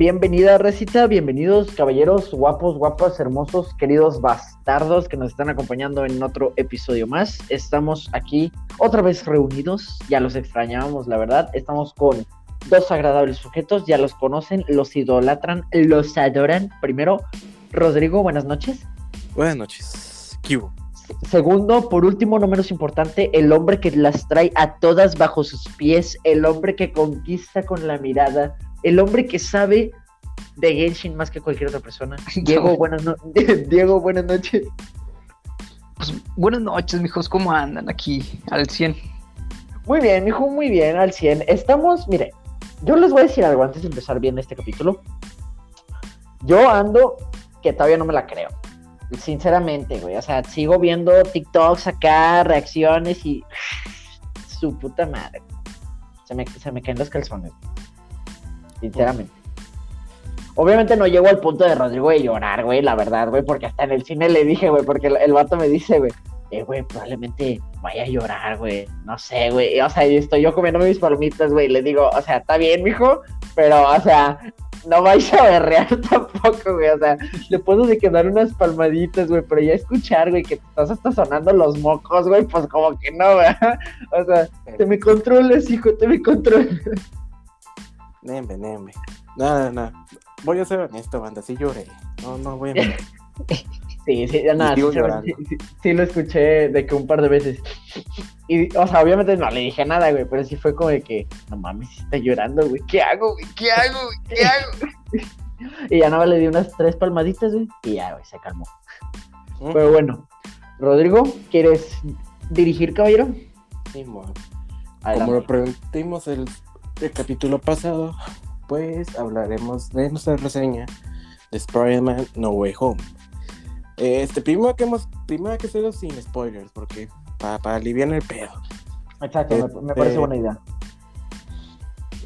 bienvenida Recita, bienvenidos caballeros, guapos, guapas, hermosos, queridos bastardos que nos están acompañando en otro episodio más. Estamos aquí otra vez reunidos, ya los extrañábamos, la verdad. Estamos con dos agradables sujetos, ya los conocen, los idolatran, los adoran. Primero, Rodrigo, buenas noches. Buenas noches. ¿Qué Segundo, por último, no menos importante, el hombre que las trae a todas bajo sus pies, el hombre que conquista con la mirada, el hombre que sabe de Genshin más que cualquier otra persona. Diego, buenas, Diego, buenas noches. Pues buenas noches, mijos, ¿cómo andan aquí al 100? Muy bien, mijo, muy bien, al 100. Estamos, mire, yo les voy a decir algo antes de empezar bien este capítulo. Yo ando que todavía no me la creo. Sinceramente, güey. O sea, sigo viendo TikToks acá, reacciones y. Su puta madre. Se me, se me caen los calzones. Sinceramente. Obviamente no llego al punto de Rodrigo de llorar, güey, la verdad, güey, porque hasta en el cine le dije, güey, porque el, vato me dice, güey, eh, güey, probablemente vaya a llorar, güey, no sé, güey, o sea, y estoy yo comiendo mis palomitas, güey, le digo, o sea, está bien, mijo, pero, o sea, no vais a berrear tampoco, güey. O sea, le puedo de que unas palmaditas, güey, pero ya escuchar, güey, que estás hasta sonando los mocos, güey, pues como que no, güey. O sea, te me controles, hijo, te me controles. Nembe, nembe. No, no, no. Voy a ser honesto, banda, sí lloré. No, no voy a. Sí, sí, nada, sí, sí, lo escuché de que un par de veces. Y, o sea, obviamente no le dije nada, güey, pero sí fue como de que, no mames, está llorando, güey, ¿qué hago, güey? ¿Qué hago, güey? ¿Qué hago? y ya nada, le di unas tres palmaditas, güey, y ya, güey, se calmó. Pero bueno, Rodrigo, ¿quieres dirigir, caballero? Sí, bueno. Como lo preguntimos el, el capítulo pasado, pues hablaremos de nuestra reseña de Spider-Man No Way Home. Este, primero que hemos, primero que hacerlo sin spoilers, porque para, para aliviar el pedo. Exacto, me, parece este, buena idea.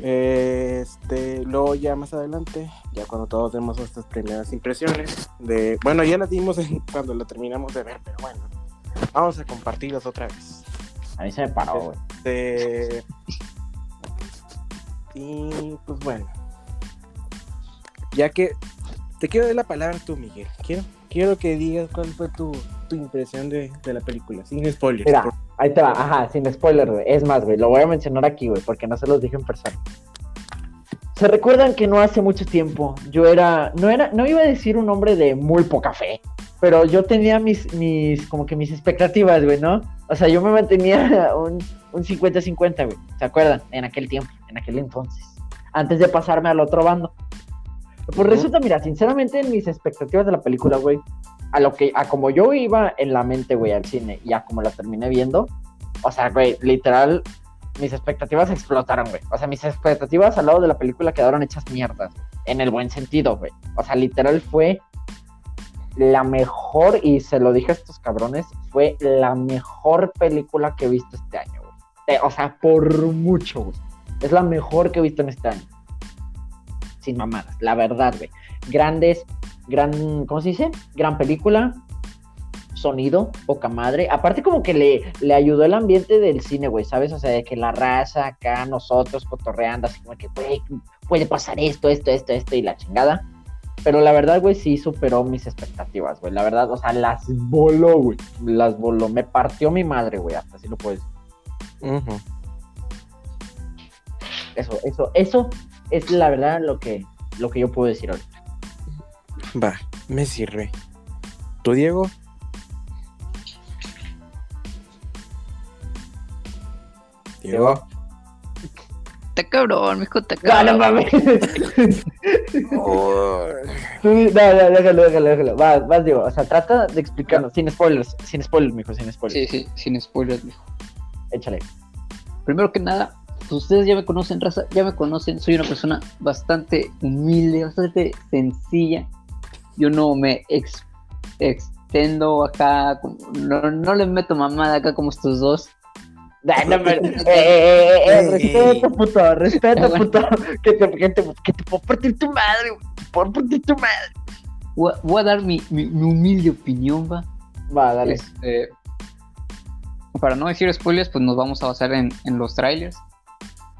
Este, luego ya más adelante, ya cuando todos demos nuestras primeras impresiones de, bueno, ya las dimos cuando la terminamos de ver, pero bueno, vamos a compartirlas otra vez. A mí se me paró, güey. Este, y pues bueno, ya que te quiero dar la palabra tú, Miguel. Quiero quiero que digas cuál fue tu, impresión de, la película, sin spoilers. Mira, ahí te va, ajá, sin spoilers, güey. Es más, güey, lo voy a mencionar aquí, güey, porque no se los dije en persona. ¿Se recuerdan que no hace mucho tiempo yo era, no era, no iba a decir un hombre de muy poca fe, pero yo tenía mis, mis, como que mis expectativas, güey, ¿no? O sea, yo me mantenía un, un 50-50, güey, ¿se acuerdan? En aquel tiempo, en aquel entonces, antes de pasarme al otro bando. Pues resulta, mira, sinceramente, en mis expectativas de la película, güey, a lo que, a como yo iba en la mente, güey, al cine, y a como la terminé viendo, o sea, güey, literal, mis expectativas explotaron, güey. O sea, mis expectativas al lado de la película quedaron hechas mierdas, en el buen sentido, güey. O sea, literal fue la mejor, y se lo dije a estos cabrones, fue la mejor película que he visto este año, güey. O sea, por mucho, güey. Es la mejor que he visto en este año sin mamadas, la verdad, güey. Grandes, gran, ¿cómo se dice? Gran película, sonido, poca madre. Aparte como que le, le ayudó el ambiente del cine, güey, ¿sabes? O sea, de que la raza acá, nosotros cotorreando, así como que, güey, puede pasar esto, esto, esto, esto y la chingada. Pero la verdad, güey, sí superó mis expectativas, güey. La verdad, o sea, las voló, güey. Las voló. Me partió mi madre, güey, hasta así lo puedes decir. Eso, eso, eso es la verdad lo que, lo que yo puedo decir ahorita. Va, me sirve. ¿Tú, Diego? Diego. Está cabrón, mijo, está cabrón. No, no mames. no, déjalo, déjalo, déjalo. Vas, vas, Diego. O sea, trata de explicarnos, sin spoilers, sin spoilers, mijo, sin spoilers. Sí, sí, sin spoilers, mijo. Échale. Primero que nada, ustedes ya me conocen, raza, ya me conocen, soy una persona bastante humilde, bastante sencilla. Yo no me extendo acá, no, no les meto mamada acá como estos dos. No, no, eh, eh, eh, eh, respeto, puto, respeto, puto. Que te, que, te, que te puedo partir tu madre, puedo partir tu madre. Voy a, dar mi, mi, humilde opinión, va. Va, dale. Este, para no decir spoilers, pues nos vamos a basar en, en los trailers.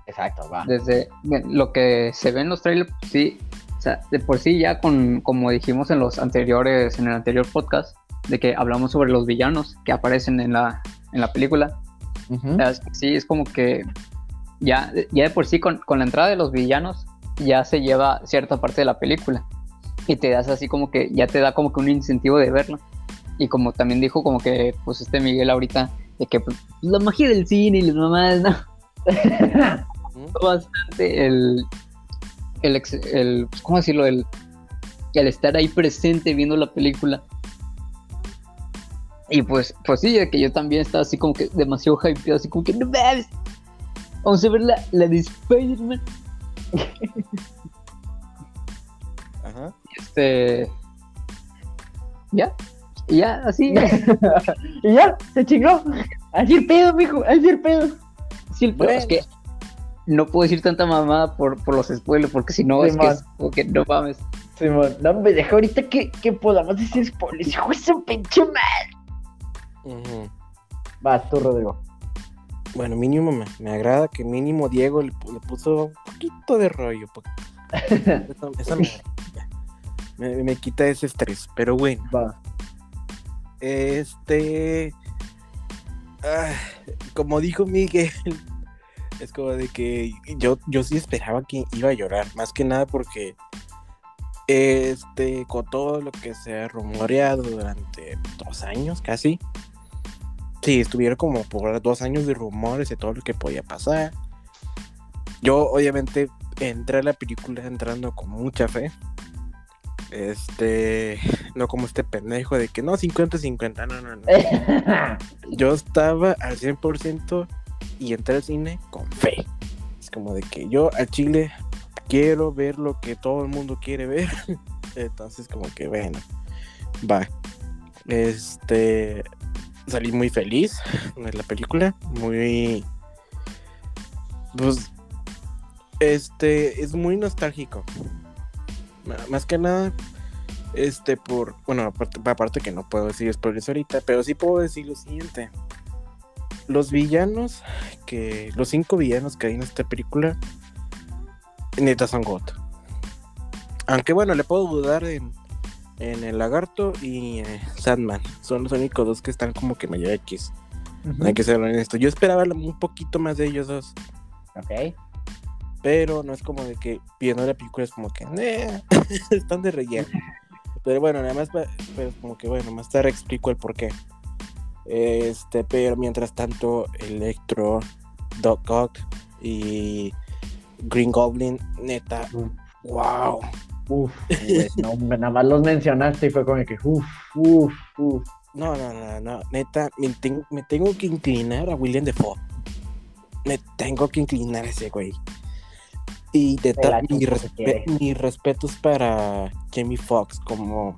Exacto, va. Desde lo que se ve en los trailers, sí, sea, de por sí ya con, como dijimos en los anteriores, en el anterior podcast, de que hablamos sobre los villanos que aparecen en la, en la película. sí, es como que ya, ya de por sí con, con, la entrada de los villanos ya se lleva cierta parte de la película y te das así como que ya te da como que un incentivo de verlo. Y como también dijo como que pues este Miguel ahorita de que pues, la magia del cine y las mamás, ¿no? Bastante el, el, el, ¿cómo decirlo? El, el estar ahí presente viendo la película. Y pues, pues sí, que yo también estaba así como que demasiado hypeado, así como que no mames. Vamos a ver la, la de Spider-Man. Ajá. Este. Ya. Ya, así. y ya, se chingó. Así el pedo, mijo, así el pedo. Sí, el pedo es que no puedo decir tanta mamada por, por los spoilers, porque si no, es que, es, no mames. Simón, no me deja ahorita que, que podamos decir spoilers, hijo de su pinche madre. Vas tú, Rodrigo. Bueno, mínimo me, me, agrada que mínimo Diego le, puso un poquito de rollo. Esa, me, me, quita ese estrés, pero bueno. Va. Este. Ah, como dijo Miguel, es como de que yo, yo sí esperaba que iba a llorar, más que nada porque este, con todo lo que se ha rumoreado durante dos años casi, sí, estuvieron como por dos años de rumores de todo lo que podía pasar. Yo obviamente entré a la película entrando con mucha fe. Este, no como este pendejo de que no, 50-50, no, no, no. Yo estaba al 100% y entré al cine con fe. Es como de que yo al Chile quiero ver lo que todo el mundo quiere ver. Entonces, como que bueno, va. Este, salí muy feliz de la película, muy, pues, este, es muy nostálgico. Más que nada, este, por, bueno, aparte, aparte que no puedo decir spoilers ahorita, pero sí puedo decir lo siguiente los villanos que los cinco villanos que hay en esta película neta son God. Aunque bueno le puedo dudar en, en el lagarto y eh, Sandman. Son los únicos dos que están como que medio X. Hay que ser honesto. Yo esperaba un poquito más de ellos dos. Ok. Pero no es como de que viendo la película es como que están de relleno. Pero bueno nada más pues como que bueno más tarde explico el por qué este, pero mientras tanto, Electro, Doc Ock y Green Goblin, neta, wow. Uf, no, nada más los mencionaste y fue como que uf, uf, uf. No, no, no, no, neta, me, tengo que inclinar a William Defoe. Me tengo que inclinar a ese güey. Y de mi, mis respetos para Jamie Foxx como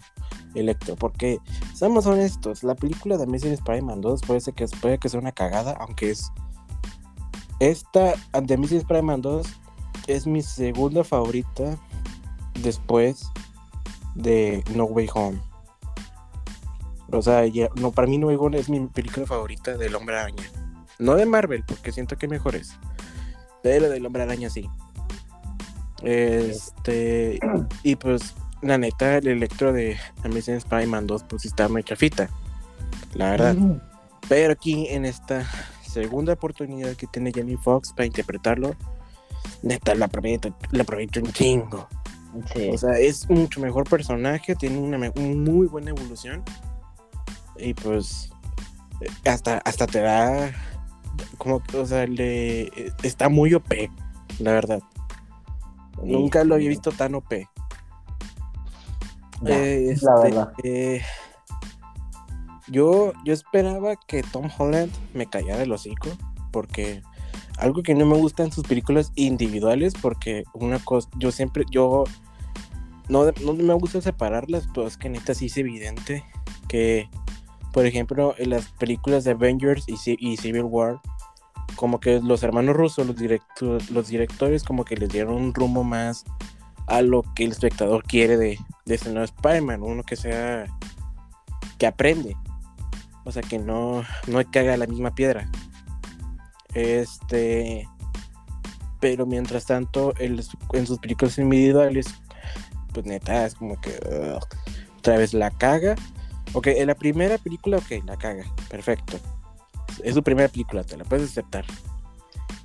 Electro, porque seamos honestos, la película de Amazing Spider-Man 2 puede, ser que, puede que sea una cagada, aunque es. Esta de Amazing Spider-Man 2 es mi segunda favorita después de No Way Home. O sea, no, para mí No Way Home es mi película favorita del Hombre Araña. No de Marvel, porque siento que mejor es. Pero del Hombre Araña sí. Este. Y pues la neta, el electro de Amazing Spider-Man 2, pues está muy chafita, la verdad. Pero aquí en esta segunda oportunidad que tiene Jamie Foxx para interpretarlo, neta, la aprovecho, la aprovecho un chingo. O sea, es mucho mejor personaje, tiene una muy buena evolución. Y pues, hasta, hasta te da, como, o sea, le, está muy OP, la verdad. Nunca lo había visto tan OP. Eh, la este, verdad. Eh, yo, yo esperaba que Tom Holland me callara el hocico, porque algo que no me gusta en sus películas individuales, porque una cosa, yo siempre, yo no, no me gusta separarlas, pero es que neta sí es evidente que, por ejemplo, en las películas de Avengers y, y Civil War, como que los hermanos rusos, los, los directores, como que les dieron un rumbo más a lo que el espectador quiere de, de ese nuevo Spider-Man, uno que sea que aprende, o sea que no, no haga la misma piedra. Este, pero mientras tanto, en sus películas individuales, pues neta, es como que otra vez la caga. Ok, en la primera película, ok, la caga, perfecto. Es su primera película, te la puedes aceptar.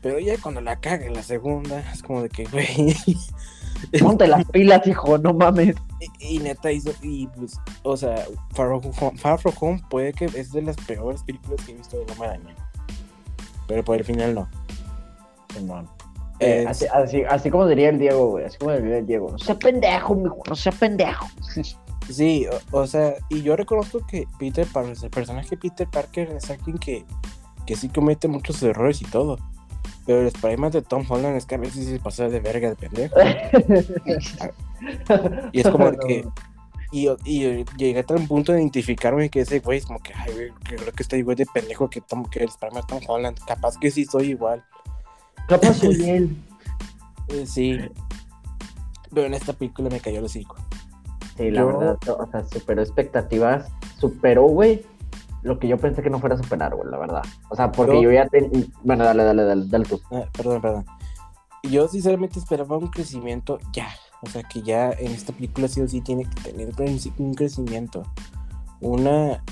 Pero ya cuando la caga en la segunda, es como de que. Ponte las pilas, hijo, no mames. Y, neta hizo, y pues, o sea, Far From, Home puede que es de las peores películas que he visto de Hombre Araña. Pero por el final no. Eh, así, así, como diría el Diego, güey. Así como diría el Diego. No sea pendejo, mijo, no sea pendejo. Sí, o, sea, y yo reconozco que Peter Parker, el personaje Peter Parker es alguien que, que sí comete muchos errores y todo. Pero el Spider-Man de Tom Holland es que a veces se pasa de verga de pendejo. y es como que. Y, y, llegué a un punto de identificarme que ese güey es como que, ay, güey, creo que estoy igual de pendejo que, Tom, que el Spider-Man de Tom Holland. Capaz que sí soy igual. Capaz soy él. Eh, sí. Pero en esta película me cayó el hocico. Sí, la verdad, o sea, superó expectativas. Superó, güey, lo que yo pensé que no fuera a superar, güey, la verdad. O sea, porque yo ya tenía... Bueno, dale, dale, dale, dale tú. Ah, perdón, perdón. Yo sinceramente esperaba un crecimiento ya. O sea, que ya en esta película sí o sí tiene que tener un crecimiento. Una...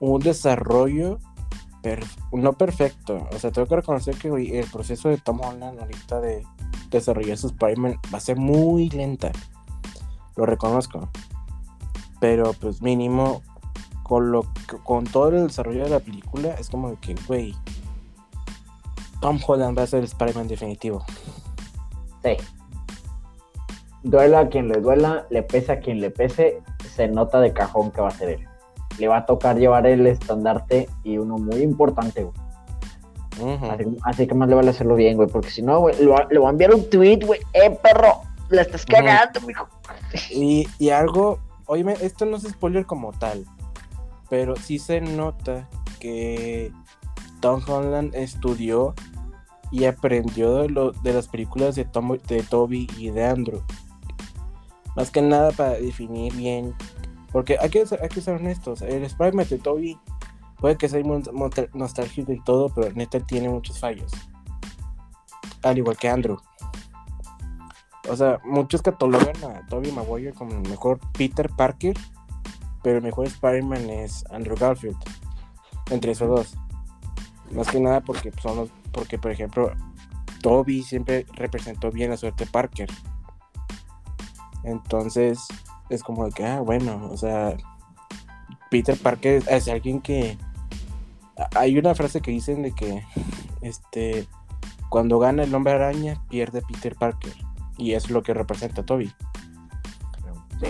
Un desarrollo no perfecto. O sea, tengo que reconocer que el proceso de Tom Holland ahorita de desarrollar su Spider-Man va a ser muy lenta. Lo reconozco. Pero pues mínimo con, lo, con todo el desarrollo de la película, es como que, güey, Tom Holland va a ser el Spider-Man definitivo. Sí. Duela a quien le duela, le pesa a quien le pese, se nota de cajón que va a ser él. Le va a tocar llevar el estandarte y uno muy importante, güey. así, que más le vale hacerlo bien, güey, porque si no, güey, le, va a enviar un tweet, güey, eh, perro, la estás cagando, mijo. Y, y algo, oye, esto no es spoiler como tal, pero sí se nota que Tom Holland estudió y aprendió de, de las películas de, Tom, de Toby y de Andrew. Más que nada para definir bien. Porque hay que, hay que ser honestos. El Spider-Man de Toby puede que sea nostálgico y todo, pero neta tiene muchos fallos. Al igual que Andrew. O sea, muchos catalogan a Toby Maguire como el mejor Peter Parker pero el mejor Spider-Man es Andrew Garfield. Entre esos dos. Más que nada porque son los, porque por ejemplo Toby siempre representó bien a suerte Parker. Entonces es como de que, ah, bueno, o sea, Peter Parker es alguien que... Hay una frase que dicen de que, este, cuando gana el hombre araña, pierde Peter Parker. Y es lo que representa Toby.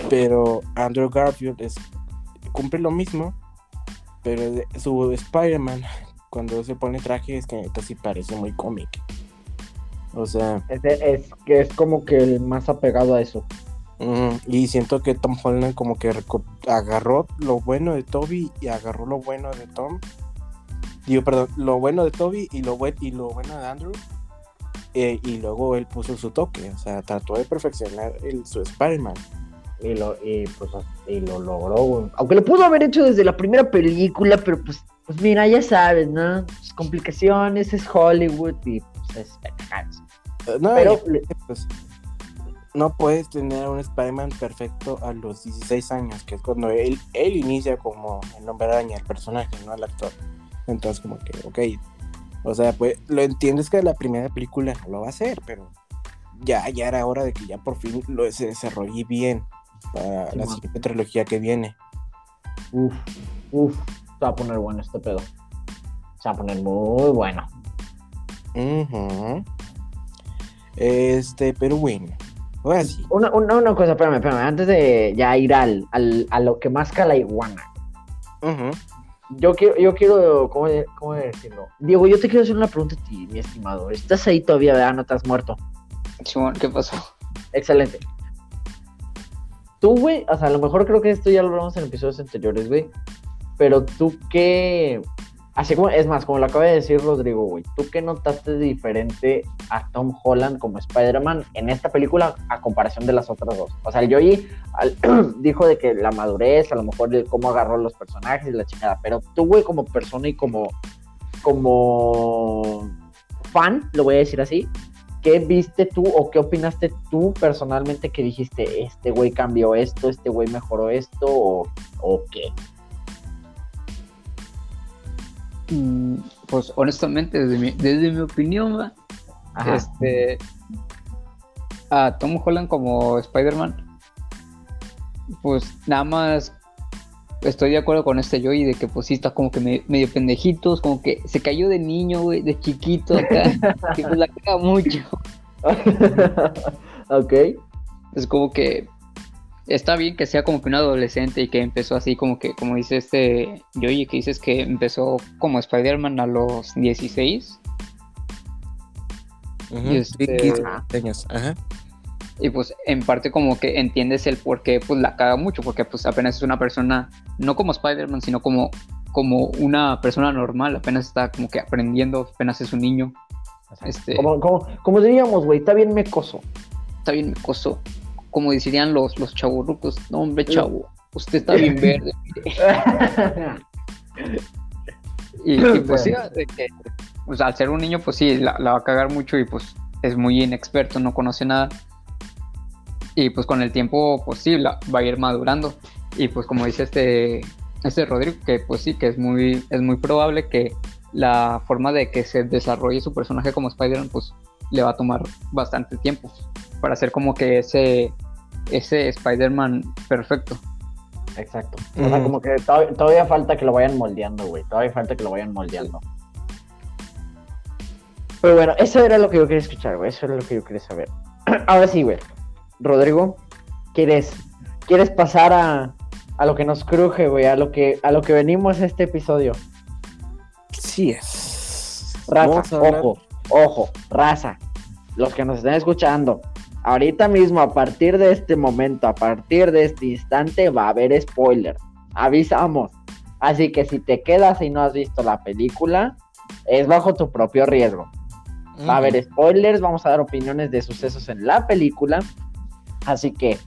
Pero Andrew Garfield es cumple lo mismo, pero su Spider-Man, cuando se pone traje, es que casi parece muy cómic. O sea. Es, es, que es como que el más apegado a eso. y siento que Tom Holland como que agarró lo bueno de Toby y agarró lo bueno de Tom. Digo, perdón, lo bueno de Toby y lo, y lo bueno de Andrew. Eh, y luego él puso su toque. O sea, trató de perfeccionar el, su Spider-Man. Y lo, y, pues, y lo logró, Aunque lo pudo haber hecho desde la primera película, pero pues, pues mira, ya sabes, ¿no? Pues, complicaciones, es Hollywood y pues es eh, No, pero, pues, no puedes tener un Spider-Man perfecto a los 16 años, que es cuando él, él inicia como el nombre araña, el personaje, no el actor. Entonces, como que, ok. O sea, pues lo entiendes que la primera película no lo va a hacer, pero ya, ya era hora de que ya por fin lo se desarrolle bien para la siguiente trilogía que viene. Uf, uf, se va a poner bueno este pedo. Se va a poner muy bueno. Este, pero bueno. Ahora sí. Una, una, cosa, espérame, espérame. Antes de ya ir al, al a lo que más la iguana. Yo quiero, yo quiero, ¿cómo, ¿cómo, decirlo? Diego, yo te quiero hacer una pregunta a ti, mi estimado. ¿Estás ahí todavía, verdad? ¿No te has muerto? ¿qué pasó? Excelente tú, güey, o sea, a lo mejor creo que esto ya lo hablamos en episodios anteriores, güey. Pero tú qué. Así como, es más, como lo acaba de decir Rodrigo, güey, ¿tú qué notaste diferente a Tom Holland como Spider-Man en esta película a comparación de las otras dos? O sea, el Joey dijo de que la madurez, a lo mejor cómo agarró los personajes y la chingada, pero tú, güey, como persona y como, como fan, lo voy a decir así, ¿qué viste tú o qué opinaste tú personalmente que dijiste, este güey cambió esto, este güey mejoró esto o, o qué? Mm, pues honestamente, desde mi, desde mi opinión, este a Tom Holland como Spider-Man, pues nada más estoy de acuerdo con este Joey de que pues sí está como que medio, pendejitos, como que se cayó de niño, güey, de chiquito acá, y pues la caga mucho. ok. Es como que está bien que sea como que un adolescente y que empezó así como que, como dice este Joey, que dices que empezó como Spider-Man a los 16. y este, años, ajá. Y pues en parte como que entiendes el por qué pues la caga mucho, porque pues apenas es una persona, no como Spider-Man, sino como, como una persona normal, apenas está como que aprendiendo, apenas es un niño. Este, como, como, diríamos, güey, está bien mecoso. Está bien mecoso. Como dirían los, los chaburrucos, no hombre chavo, usted está bien verde. y, pues sí, pues, al ser un niño, pues sí, la, la va a cagar mucho y pues es muy inexperto, no conoce nada y pues con el tiempo, pues sí, va a ir madurando. Y pues como dice este, este Rodrigo, que pues sí, que es muy, es muy probable que la forma de que se desarrolle su personaje como Spider-Man, pues le va a tomar bastante tiempo para hacer como que ese, ese Spider-Man perfecto. Exacto. O como que todavía, falta que lo vayan moldeando, güey. Todavía falta que lo vayan moldeando. Pero bueno, eso era lo que yo quería escuchar, güey. Eso era lo que yo quería saber. Ahora sí, güey. Rodrigo, ¿quieres, quieres pasar a, a lo que nos cruje, güey? A lo que, a lo que venimos este episodio. Sí es. Raza, ojo, ojo, raza. Los que nos estén escuchando, ahorita mismo, a partir de este momento, a partir de este instante, va a haber spoiler. Avisamos. Así que si te quedas y no has visto la película, es bajo tu propio riesgo. Va a haber spoilers, vamos a dar opiniones de sucesos en la película Así que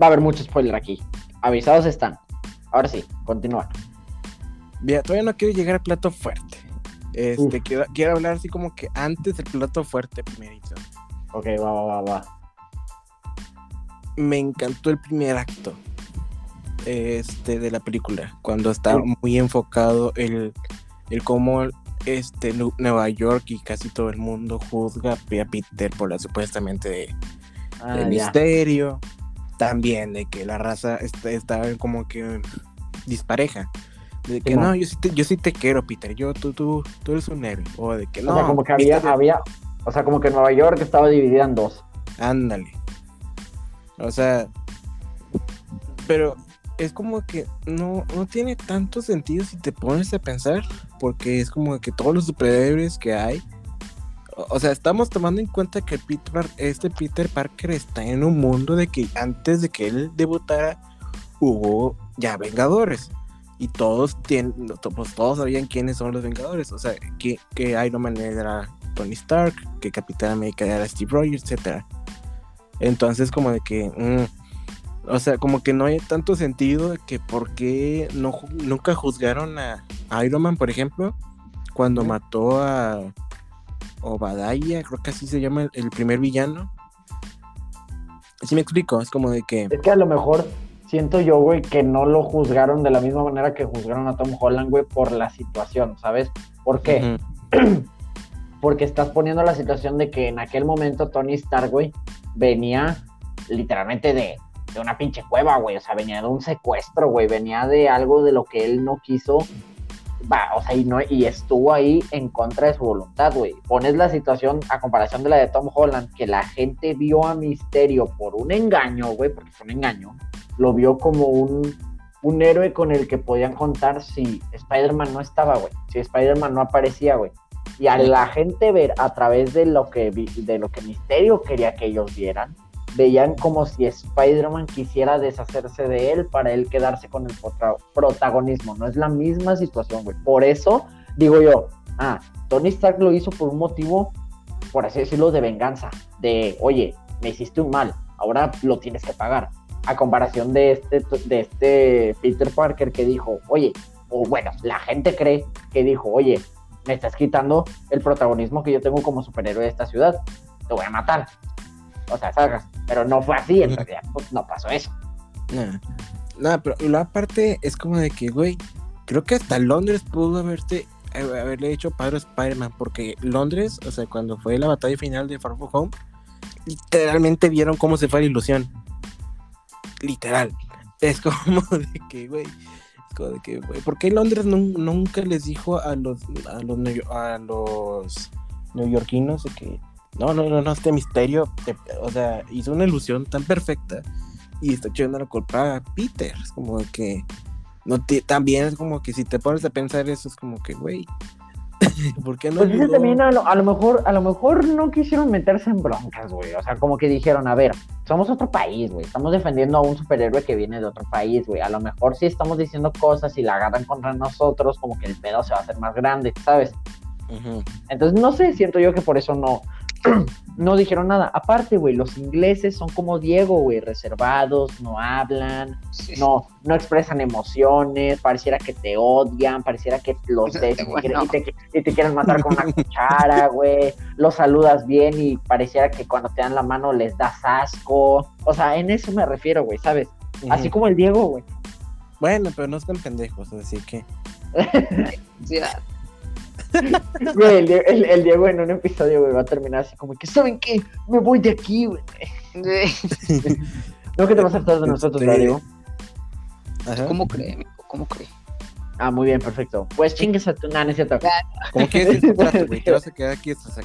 va a haber mucho spoiler aquí. Avisados están. Ahora sí, continúa. Bien, todavía no quiero llegar al plato fuerte. Este, quiero, hablar así como que antes del plato fuerte primerito. Ok, va, va, va, va. Me encantó el primer acto este, de la película, cuando está muy enfocado el, el cómo este, Nueva York y casi todo el mundo juzga a Peter por la supuestamente de ah, misterio, también de que la raza estaba como que dispareja. De que no, yo sí, te, yo sí te quiero, Peter, yo, tú, tú, tú eres un héroe. O de que no. O sea, como que había, había, o sea, como que Nueva York estaba dividida en dos. Ándale. O sea, pero es como que no, no tiene tanto sentido si te pones a pensar, porque es como que todos los superhéroes que hay o sea, estamos tomando en cuenta que Peter, este Peter Parker está en un mundo de que antes de que él debutara hubo ya Vengadores. Y todos tienen, pues todos sabían quiénes son los Vengadores. O sea, que, que Iron Man era Tony Stark, que Capitán América era Steve Rogers, etc. Entonces, como de que. Mm, o sea, como que no hay tanto sentido de que por qué no, nunca juzgaron a Iron Man, por ejemplo, cuando mató a Obadiah, creo que así se llama el, primer villano. Así me explico, es como de que... Es que a lo mejor siento yo, güey, que no lo juzgaron de la misma manera que juzgaron a Tom Holland, güey, por la situación, ¿sabes? ¿Por qué? Porque estás poniendo la situación de que en aquel momento Tony Stark, güey, venía literalmente de, de una pinche cueva, güey, o sea, venía de un secuestro, güey, venía de algo de lo que él no quiso va, o sea, y, no, y estuvo ahí en contra de su voluntad, güey. Pones la situación a comparación de la de Tom Holland, que la gente vio a Misterio por un engaño, güey, porque fue un engaño, lo vio como un, un héroe con el que podían contar si Spider-Man no estaba, güey, si Spider-Man no aparecía, güey. Y a la gente ver a través de lo que, de lo que Misterio quería que ellos vieran, veían como si Spider-Man quisiera deshacerse de él para él quedarse con el protagonismo. No es la misma situación, güey. Por eso digo yo, ah, Tony Stark lo hizo por un motivo, por así decirlo, de venganza. De, oye, me hiciste un mal, ahora lo tienes que pagar. A comparación de este, de este Peter Parker que dijo, oye, o bueno, la gente cree que dijo, oye, me estás quitando el protagonismo que yo tengo como superhéroe de esta ciudad te voy a matar. O sea, ¿sabes? Pero no fue así, en realidad, pues, no pasó eso. Nada, nada, pero la parte es como de que, güey, creo que hasta Londres pudo haberte eh, haberle hecho padre Spider-Man, porque Londres, o sea, cuando fue la batalla final de Far From Home, literalmente vieron cómo se fue la ilusión. Literal. Es como de que, güey, es como de que, güey, ¿por qué Londres nunca les dijo a los, a los, a los neoyorquinos de que, no, no, no, no, este misterio, o sea, hizo una ilusión tan perfecta y está echando la culpa a Peter, es como que no también es como que si te pones a pensar eso, es como que, güey, ¿por qué no? Pues también a lo, mejor, a lo mejor no quisieron meterse en broncas, güey. O sea, como que dijeron, a ver, somos otro país, güey. Estamos defendiendo a un superhéroe que viene de otro país, güey. A lo mejor si estamos diciendo cosas y la agarran contra nosotros, como que el pedo se va a hacer más grande, ¿sabes? Entonces, no sé, siento yo que por eso no, no dijeron nada. Aparte, güey, los ingleses son como Diego, güey, reservados, no hablan, no, no expresan emociones, pareciera que te odian, pareciera que los des y, te, quieren matar con una cuchara, güey. Los saludas bien y pareciera que cuando te dan la mano les das asco. O sea, en eso me refiero, güey, ¿sabes? Así como el Diego, güey. Bueno, pero no están pendejos, así que. Güey, el, Diego en un episodio, güey, va a terminar así como que, ¿saben qué? Me voy de aquí, güey. ¿No que te vas a estar de nosotros, este... Diego? ¿Cómo cree, ¿Cómo cree? Ah, muy bien, perfecto. Pues chingues a tu nana, cierto. Como que es güey. Te vas a quedar aquí hasta,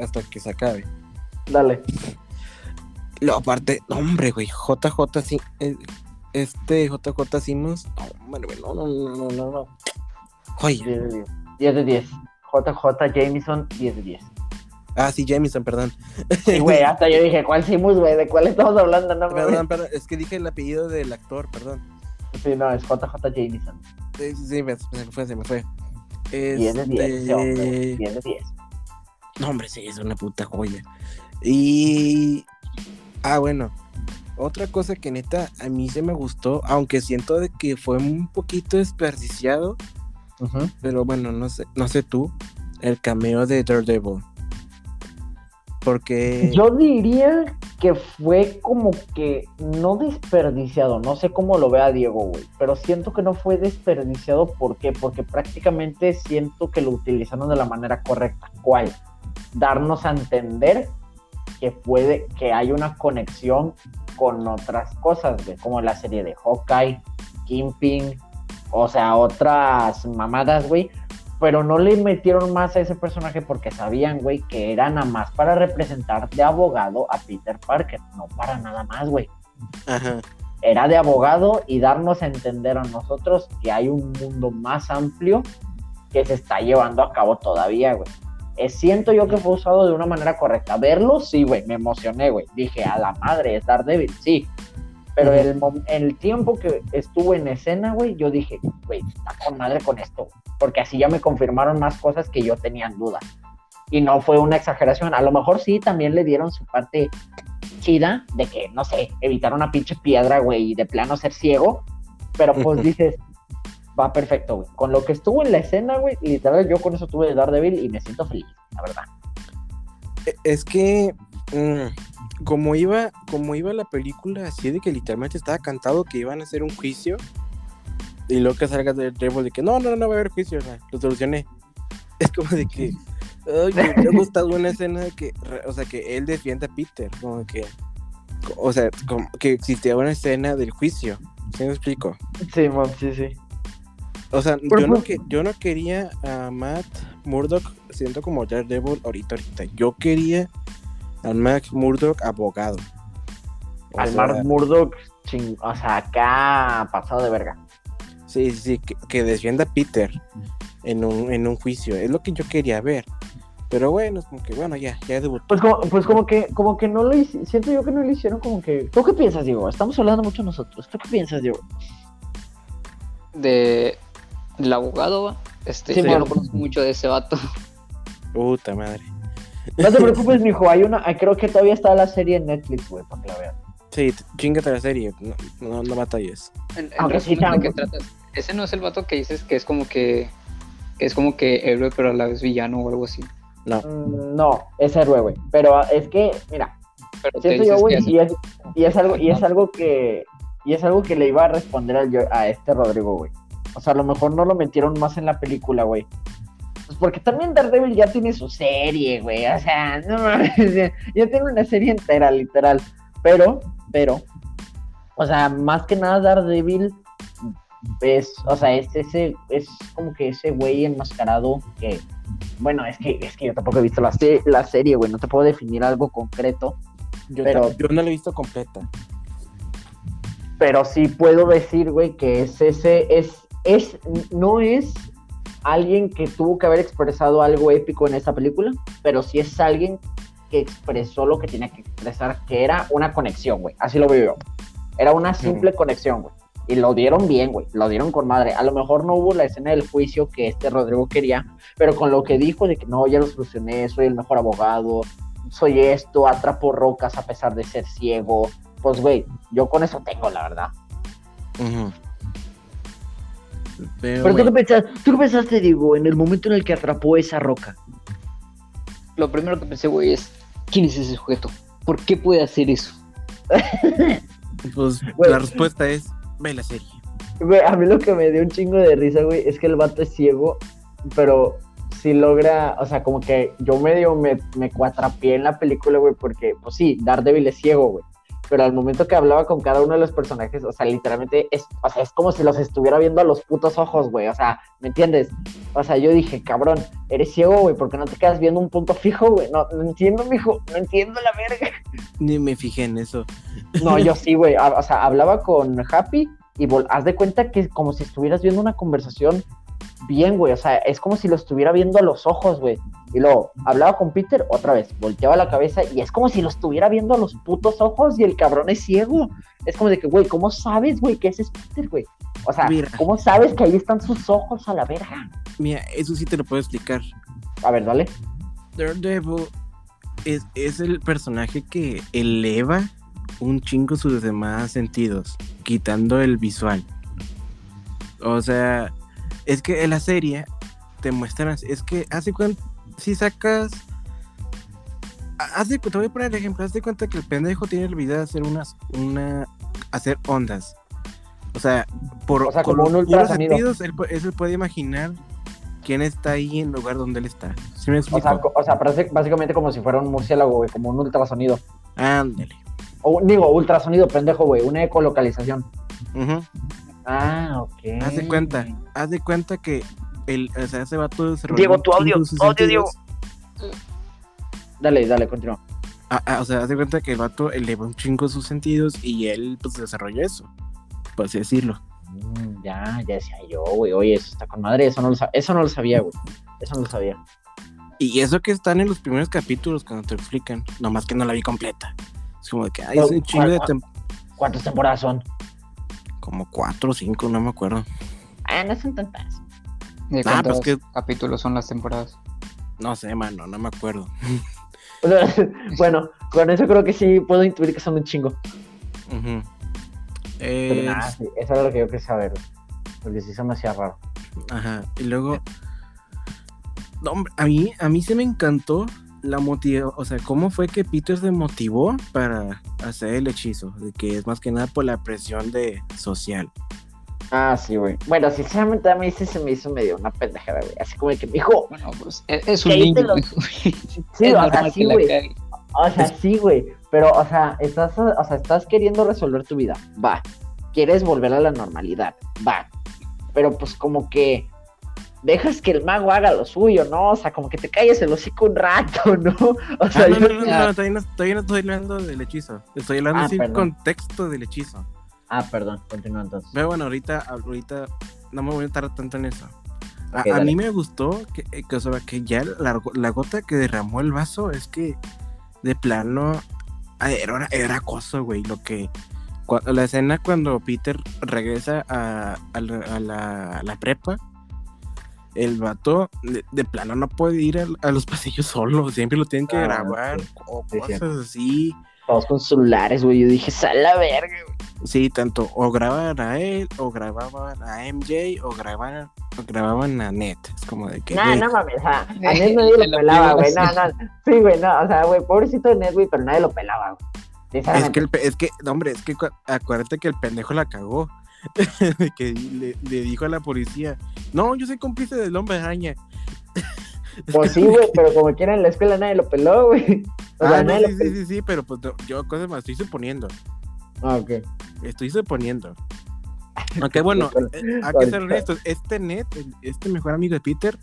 hasta, que se acabe. Dale. Lo aparte, hombre, güey, JJ sí. Eh, este JJ Simons. No, no, no, no, no, no. Oye. 10 de 10. JJ Jameson, 10 de 10. Ah, sí, Jameson, perdón. Sí, güey, hasta yo dije, ¿cuál Simus, güey? ¿De cuál estamos hablando? No, perdón, perdón, es que dije el apellido del actor, perdón. Sí, no, es JJ Jameson. Sí, sí, sí, me, me fue, se me fue. 10 de 10, este... hombre, 10 de 10. No, hombre, sí, es una puta joya. Y... Ah, bueno, otra cosa que neta a mí se me gustó, aunque siento de que fue un poquito desperdiciado, pero bueno, no sé, no sé tú, el cameo de Daredevil. Porque. Yo diría que fue como que no desperdiciado. No sé cómo lo vea Diego, güey. Pero siento que no fue desperdiciado. ¿Por qué? Porque prácticamente siento que lo utilizaron de la manera correcta. ¿Cuál? Darnos a entender que puede, que hay una conexión con otras cosas, como la serie de Hawkeye, Kingpin, o sea, otras mamadas, güey. Pero no le metieron más a ese personaje porque sabían, güey, que era nada más para representar de abogado a Peter Parker, no para nada más, güey. Ajá. Era de abogado y darnos a entender a nosotros que hay un mundo más amplio que se está llevando a cabo todavía, güey. Eh, siento yo que fue usado de una manera correcta. Verlo, sí, güey, me emocioné, güey. Dije, a la madre, es Daredevil, sí. Pero el, el tiempo que estuvo en escena, güey, yo dije, güey, está con madre con esto. Porque así ya me confirmaron más cosas que yo tenía en duda. Y no fue una exageración. A lo mejor sí también le dieron su parte chida de que, no sé, evitar una pinche piedra, güey, y de plano ser ciego. Pero pues dices, va perfecto, güey. Con lo que estuvo en la escena, güey, literal, yo con eso tuve Daredevil y me siento feliz, la verdad. E, es que. Mm, como iba, como iba la película, así de que literalmente estaba cantado que iban a hacer un juicio. Y luego que salga del Trevor de que no, no, no va a haber juicio, lo solucioné. Es como de que. Oye, me ha gustado una escena de que, o sea, que él defiende a Peter, como que, o sea, como que existía una escena del juicio, ¿sí me explico? Sí, sí, sí. O sea, yo no, que, yo no quería a Matt Murdock siendo como Daredevil ahorita, ahorita. Yo quería al Max Murdock abogado. al Max Murdock, o sea, acá pasado de verga. Sí, sí, que, que, defienda a Peter en un, en un juicio. Es lo que yo quería ver. Pero bueno, es como que bueno, ya, ya debutó. Pues como, pues como que, como que no lo hicieron, siento yo que no lo hicieron como que. ¿Tú qué piensas, Diego? Estamos hablando mucho nosotros. ¿Tú qué piensas, Diego? De del abogado, este, yo no conozco mucho de ese vato. Puta madre. No te preocupes, mijo, hay una, creo que todavía está la serie en Netflix, güey, para que la vean. Sí, chingate la serie, no, no, no batalles. Aunque sí, ese no es el vato que dices que es como que, es como que héroe pero a la vez villano o algo así. No. Mm, no, es héroe, güey. Pero es que, mira, pero yo, güey, y es, y es algo, y es algo que, y es algo que le iba a responder a este Rodrigo, güey. O sea, a lo mejor no lo metieron más en la película, güey. Pues porque también Daredevil ya tiene su serie, güey. O sea, no mames, ya, tiene una serie entera, literal. Pero, pero, o sea, más que nada Daredevil es, o sea, es ese, es como que ese güey enmascarado que, bueno, es que, es que yo tampoco he visto la, la serie, güey, no te puedo definir algo concreto. Yo, pero, yo no la he visto completa. Pero sí puedo decir, güey, que es ese, es, es, no es alguien que tuvo que haber expresado algo épico en esta película, pero sí es alguien que expresó lo que tenía que expresar, que era una conexión, güey. Así lo veo yo. Era una simple conexión, güey. Y lo dieron bien, güey. Lo dieron con madre. A lo mejor no hubo la escena del juicio que este Rodrigo quería, pero con lo que dijo de que no, ya lo solucioné, soy el mejor abogado, soy esto, atrapo rocas a pesar de ser ciego. Pues, güey, yo con eso tengo, la verdad. Pero, ¿tú, qué pensaste, ¿tú qué pensaste, Diego, en el momento en el que atrapó esa roca? Lo primero que pensé, güey, es, ¿quién es ese sujeto? ¿Por qué puede hacer eso? pues la respuesta es, ve la serie. Güey, a mí lo que me dio un chingo de risa, güey, es que el vato es ciego, pero si logra, o sea, como que yo medio me, me cuatrapié en la película, güey, porque, pues sí, Daredevil es ciego, güey pero al momento que hablaba con cada uno de los personajes, o sea, literalmente es, o sea, es como si los estuviera viendo a los putos ojos, güey, o sea, ¿me entiendes? O sea, yo dije, cabrón, eres ciego, güey, ¿por qué no te quedas viendo un punto fijo, güey? No, no entiendo, mijo, no entiendo la verga. Ni me fijé en eso. No, yo sí, güey, o sea, hablaba con Happy y haz de cuenta que es como si estuvieras viendo una conversación bien, güey. O sea, es como si lo estuviera viendo a los ojos, güey. Y luego hablaba con Peter otra vez, volteaba la cabeza y es como si lo estuviera viendo a los putos ojos y el cabrón es ciego. Es como de que, güey, ¿cómo sabes, güey, que ese es Peter, güey? O sea, ¿cómo sabes que ahí están sus ojos a la verga? Mira, eso sí te lo puedo explicar. A ver, dale. Daredevil es, es el personaje que eleva un chingo sus demás sentidos, quitando el visual. O sea, es que en la serie te muestran, es que hace cuenta, si sacas, hace, te voy a poner el ejemplo, haz de cuenta que el pendejo tiene el video de hacer unas, una, hacer ondas. O sea, por, o sea, como un sentidos, él, puede imaginar quién está ahí en el lugar donde él está. ¿Sí me o, sea, o sea, parece básicamente como si fuera un murciélago, güey, como un ultrasonido. Ándale. O digo, ultrasonido, pendejo, güey, una ecolocalización. Ah, ok. Haz de cuenta, haz de cuenta que el, o sea, ese vato Diego, tu audio, audio, Diego. Dale, dale, continúa. Ah, ah, o sea, haz de cuenta que el vato eleva un chingo sus sentidos y él, pues, desarrolla eso, por así decirlo. Mm, ya, ya decía yo, güey, oye, eso está con madre, eso no lo, eso no lo sabía, güey. Eso no lo sabía. Y eso que están en los primeros capítulos cuando te explican, nomás que no la vi completa. Es como de que, ay, es un chingo de ¿Cuántas temporadas son? como cuatro o cinco, no me acuerdo. Ah, no son tantas. ¿De ah, pues que... capítulos son las temporadas? No sé, mano, no me acuerdo. bueno, con eso creo que sí puedo intuir que son un chingo. eso es lo que yo quería saber. Porque sí se me hacía raro. Ajá. Y luego. No, a mí, a mí se me encantó la motivó, o sea, cómo fue que Peter se motivó para hacer el hechizo, de que es más que nada por la presión de social. Ah, sí, güey. Bueno, sinceramente a mí sí se me hizo medio una pendejada, güey. Así como que me dijo. Bueno, pues e-, es, un niño. Sí, o sea, sí, güey. O sea, sí, güey. Pero, o sea, estás, o sea, estás queriendo resolver tu vida. Va. Quieres volver a la normalidad. Va. Pero pues como que dejas que el mago haga lo suyo, ¿no? O sea, como que te calles el hocico un rato, ¿no? O sea, ah, no, no, no, no, todavía no, todavía no estoy hablando del hechizo. Estoy hablando ah, sin contexto del hechizo. Ah, perdón, continúa entonces. Pero bueno, ahorita, ahorita no me voy a tardar tanto en eso. A, mí me gustó que, eh, que, o sea, que ya la, la, gota que derramó el vaso es que de plano era, era acoso, güey. Lo que. la escena cuando Peter regresa a, a, la, a la prepa el vato de, plano no puede ir a, los pasillos solo, siempre lo tienen que ah, grabar o cosas así. Todos con celulares, güey. Yo dije, sal la verga, güey. Sí, tanto o grababan a él, o grababan a MJ, o grababan, o grababan a Net. Es como de que. No, no mames, a, a Net nadie lo pelaba, güey. No, no. Sí, güey, no. O sea, güey, pobrecito de Net, güey, pero nadie lo pelaba, güey. Es que, el, es que, hombre, es que acuérdate que el pendejo la cagó. que le, le, dijo a la policía, no, yo soy cómplice del hombre araña. Pues sí, güey, pero como quiera en la escuela nadie lo peló, güey. Ah, no, sí, sí, sí, sí, pero pues yo cosas más estoy suponiendo. Ah, ok. Estoy suponiendo. Aunque bueno, eh, hay que ser honestos, este Net, este mejor amigo de Peter,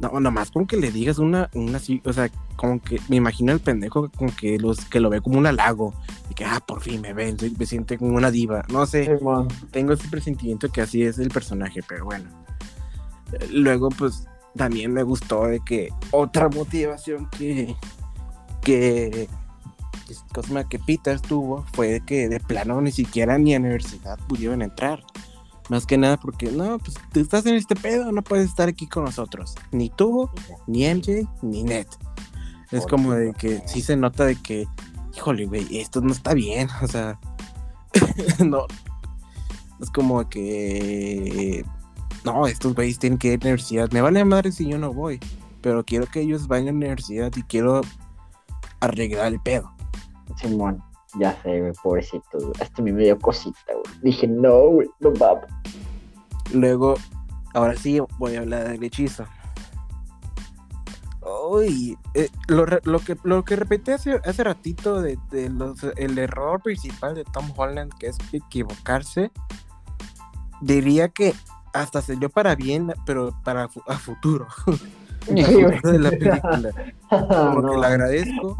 no, nomás con que le digas una, una o sea, como que me imagino el pendejo con que los que lo ve como un halago y que ah, por fin me ven, me siente como una diva, no sé, tengo ese presentimiento que así es el personaje, pero bueno. Luego, pues, también me gustó de que otra motivación que, que cosa que Peter tuvo fue que de plano ni siquiera ni a universidad pudieron entrar. Más que nada porque, no, pues tú estás en este pedo, no puedes estar aquí con nosotros. Ni tú, ni MJ, ni Ned. Es como de que sí se nota de que, híjole, güey, esto no está bien. O sea, no. Es como que, no, estos güeyes tienen que ir a la universidad. Me vale madre si yo no voy, pero quiero que ellos vayan a la universidad y quiero arreglar el pedo. Simón, ya sé, güey, pobrecito, güey. Hasta a mí me dio cosita, güey. Dije, no, güey, no vamos. Luego, ahora sí voy a hablar del hechizo. Uy, eh, lo, que, lo que repetí hace, hace ratito de, los, el error principal de Tom Holland, que es equivocarse, diría que hasta se dio para bien, pero para a futuro. de la película. Como que le agradezco,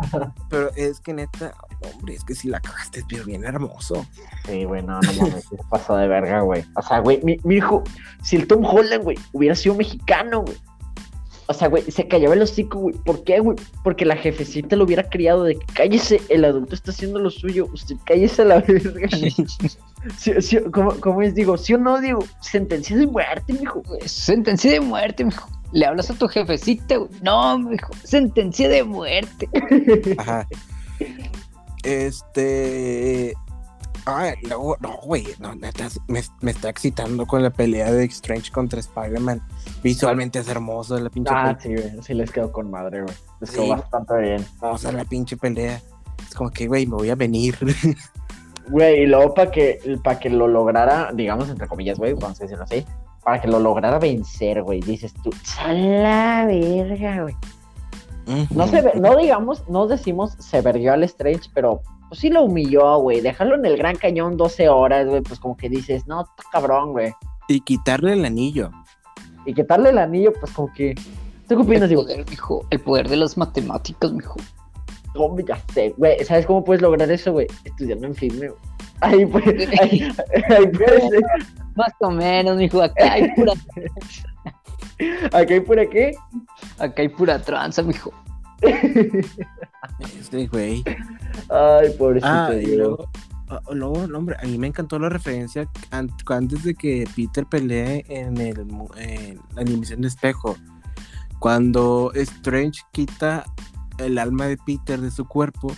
pero es que neta, hombre, es que si la cagaste, pero bien hermoso. Sí, güey, no, no mames, pasó de verga, güey. O sea, güey, mi, mi, hijo, si el Tom Holland, güey, hubiera sido mexicano, güey. O sea, güey, se callaba el hocico, güey. ¿Por qué, güey? Porque la jefecita lo hubiera criado de que cállese, el adulto está haciendo lo suyo, usted cállese a la verga. sí, ¿cómo, es? Digo, ¿sí o no? Digo, sentencia de muerte, mijo. Sentencia de muerte, mijo le hablas a tu jefecita, güey. No, mijo, sentencia de muerte. Ajá. Este. Ay, luego, no, güey, no, neta, me, me, está excitando con la pelea de Strange contra Spider-Man. Visualmente es hermoso la pinche ah, sí, güey, sí les quedó con madre, güey. Les quedó bastante bien. Vamos a la pinche pelea. Es como que, güey, me voy a venir. Güey, y luego para que, para que lo lograra, digamos, entre comillas, güey, vamos a decirlo así, para que lo lograra vencer, güey. Dices tú, la verga, güey. No, se, no digamos, no decimos se verguió al Strange, pero pues sí lo humilló, güey. Dejarlo en el Gran Cañón 12 horas, güey, pues como que dices, no, está cabrón, güey. Y quitarle el anillo. Y quitarle el anillo, pues como que... ¿Tú qué opinas, el poder, mijo, el poder de las matemáticas, mijo. Hombre, ya sé, güey. ¿Sabes cómo puedes lograr eso, güey? Estudiando en filme, güey. Ahí, pues, ahí, ahí más o menos, mijo. Acá hay pura. ¿Acá hay pura qué? Acá hay pura tranza, mijo. Este güey. Ay, pobrecito. Ah, y luego, ah, luego, hombre, a mí me encantó la referencia antes de que Peter pelee en, el, en la animación de espejo. Cuando Strange quita el alma de Peter de su cuerpo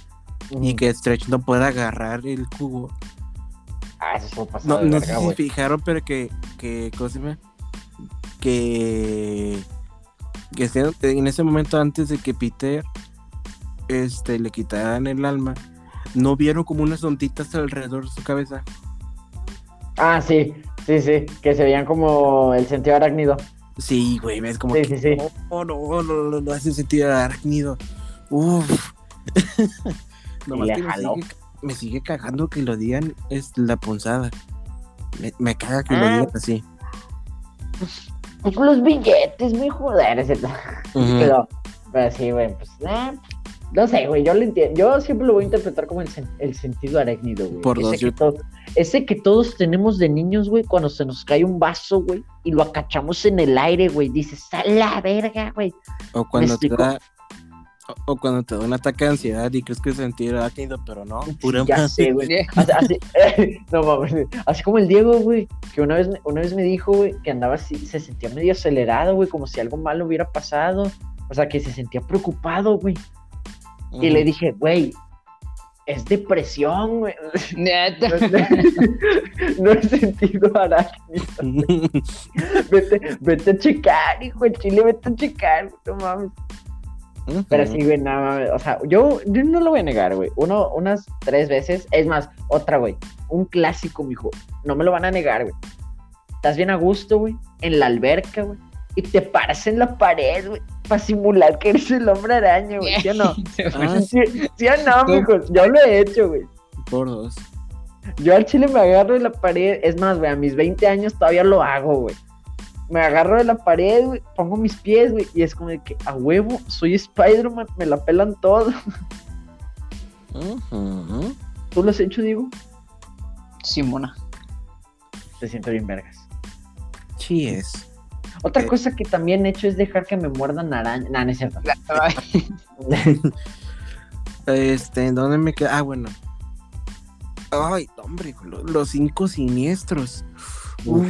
y que Strange no pueda agarrar el cubo Ah, eso No, no sé si fijaron, pero que, que, ¿cómo se llama? Que, que en ese momento antes de que Peter este, le quitaran el alma, ¿no vieron como unas onditas alrededor de su cabeza? Ah, sí, sí, sí, que se veían como el sentido arácnido. Sí, güey, ves como sí, que, sí, sí. No, no, no, no, no, hace sentido arácnido. Uf. Nomás que me sigue, me sigue cagando que lo digan es la punzada. Me, caga que lo ah. digan así. Pues, los billetes, muy joder, pero, pero sí, güey, pues, eh, no sé, güey, yo lo entiendo. Yo siempre lo voy a interpretar como el, el sentido arácnido, güey. Por ese, dos, que ese que todos tenemos de niños, güey, cuando se nos cae un vaso, güey, y lo acachamos en el aire, güey, dices, a la verga, güey. O cuando te da o cuando te da un ataque de ansiedad y crees que es sentir arácnido, pero no, pura ya sé, güey. Así, no mames, así como el Diego, güey, que una vez, una vez me dijo, güey, que andaba así, se sentía medio acelerado, güey, como si algo malo hubiera pasado. O sea, que se sentía preocupado, güey. Y le dije, güey, es depresión, güey. No, he sentido arácnido. vete, vete a checar, hijo de chile, vete a checar, no mames. Pero sí, güey, nada, o sea, yo, yo, no lo voy a negar, güey. Uno, unas tres veces, es más, otra, güey. Un clásico, mijo. No me lo van a negar, güey. Estás bien a gusto, güey, en la alberca, güey. Y te paras en la pared, güey, para simular que eres el hombre araña, güey. ¿Sí o no? Ah, sí, sí o no, mijo. Yo lo he hecho, güey. Por dos. Yo al chile me agarro en la pared. Es más, güey, a mis 20 años todavía lo hago, güey me agarro de la pared, güey, pongo mis pies, güey, y es como de que a huevo, soy Spider-Man, me la pelan todo. ¿Tú lo has hecho, Diego? Sí, mona. Te siento bien vergas. Sí es. Otra eh. cosa que también he hecho es dejar que me muerdan araña. Nah, no es cierto. este, ¿dónde me queda? Ah, bueno. Ay, hombre, los cinco siniestros. Uf.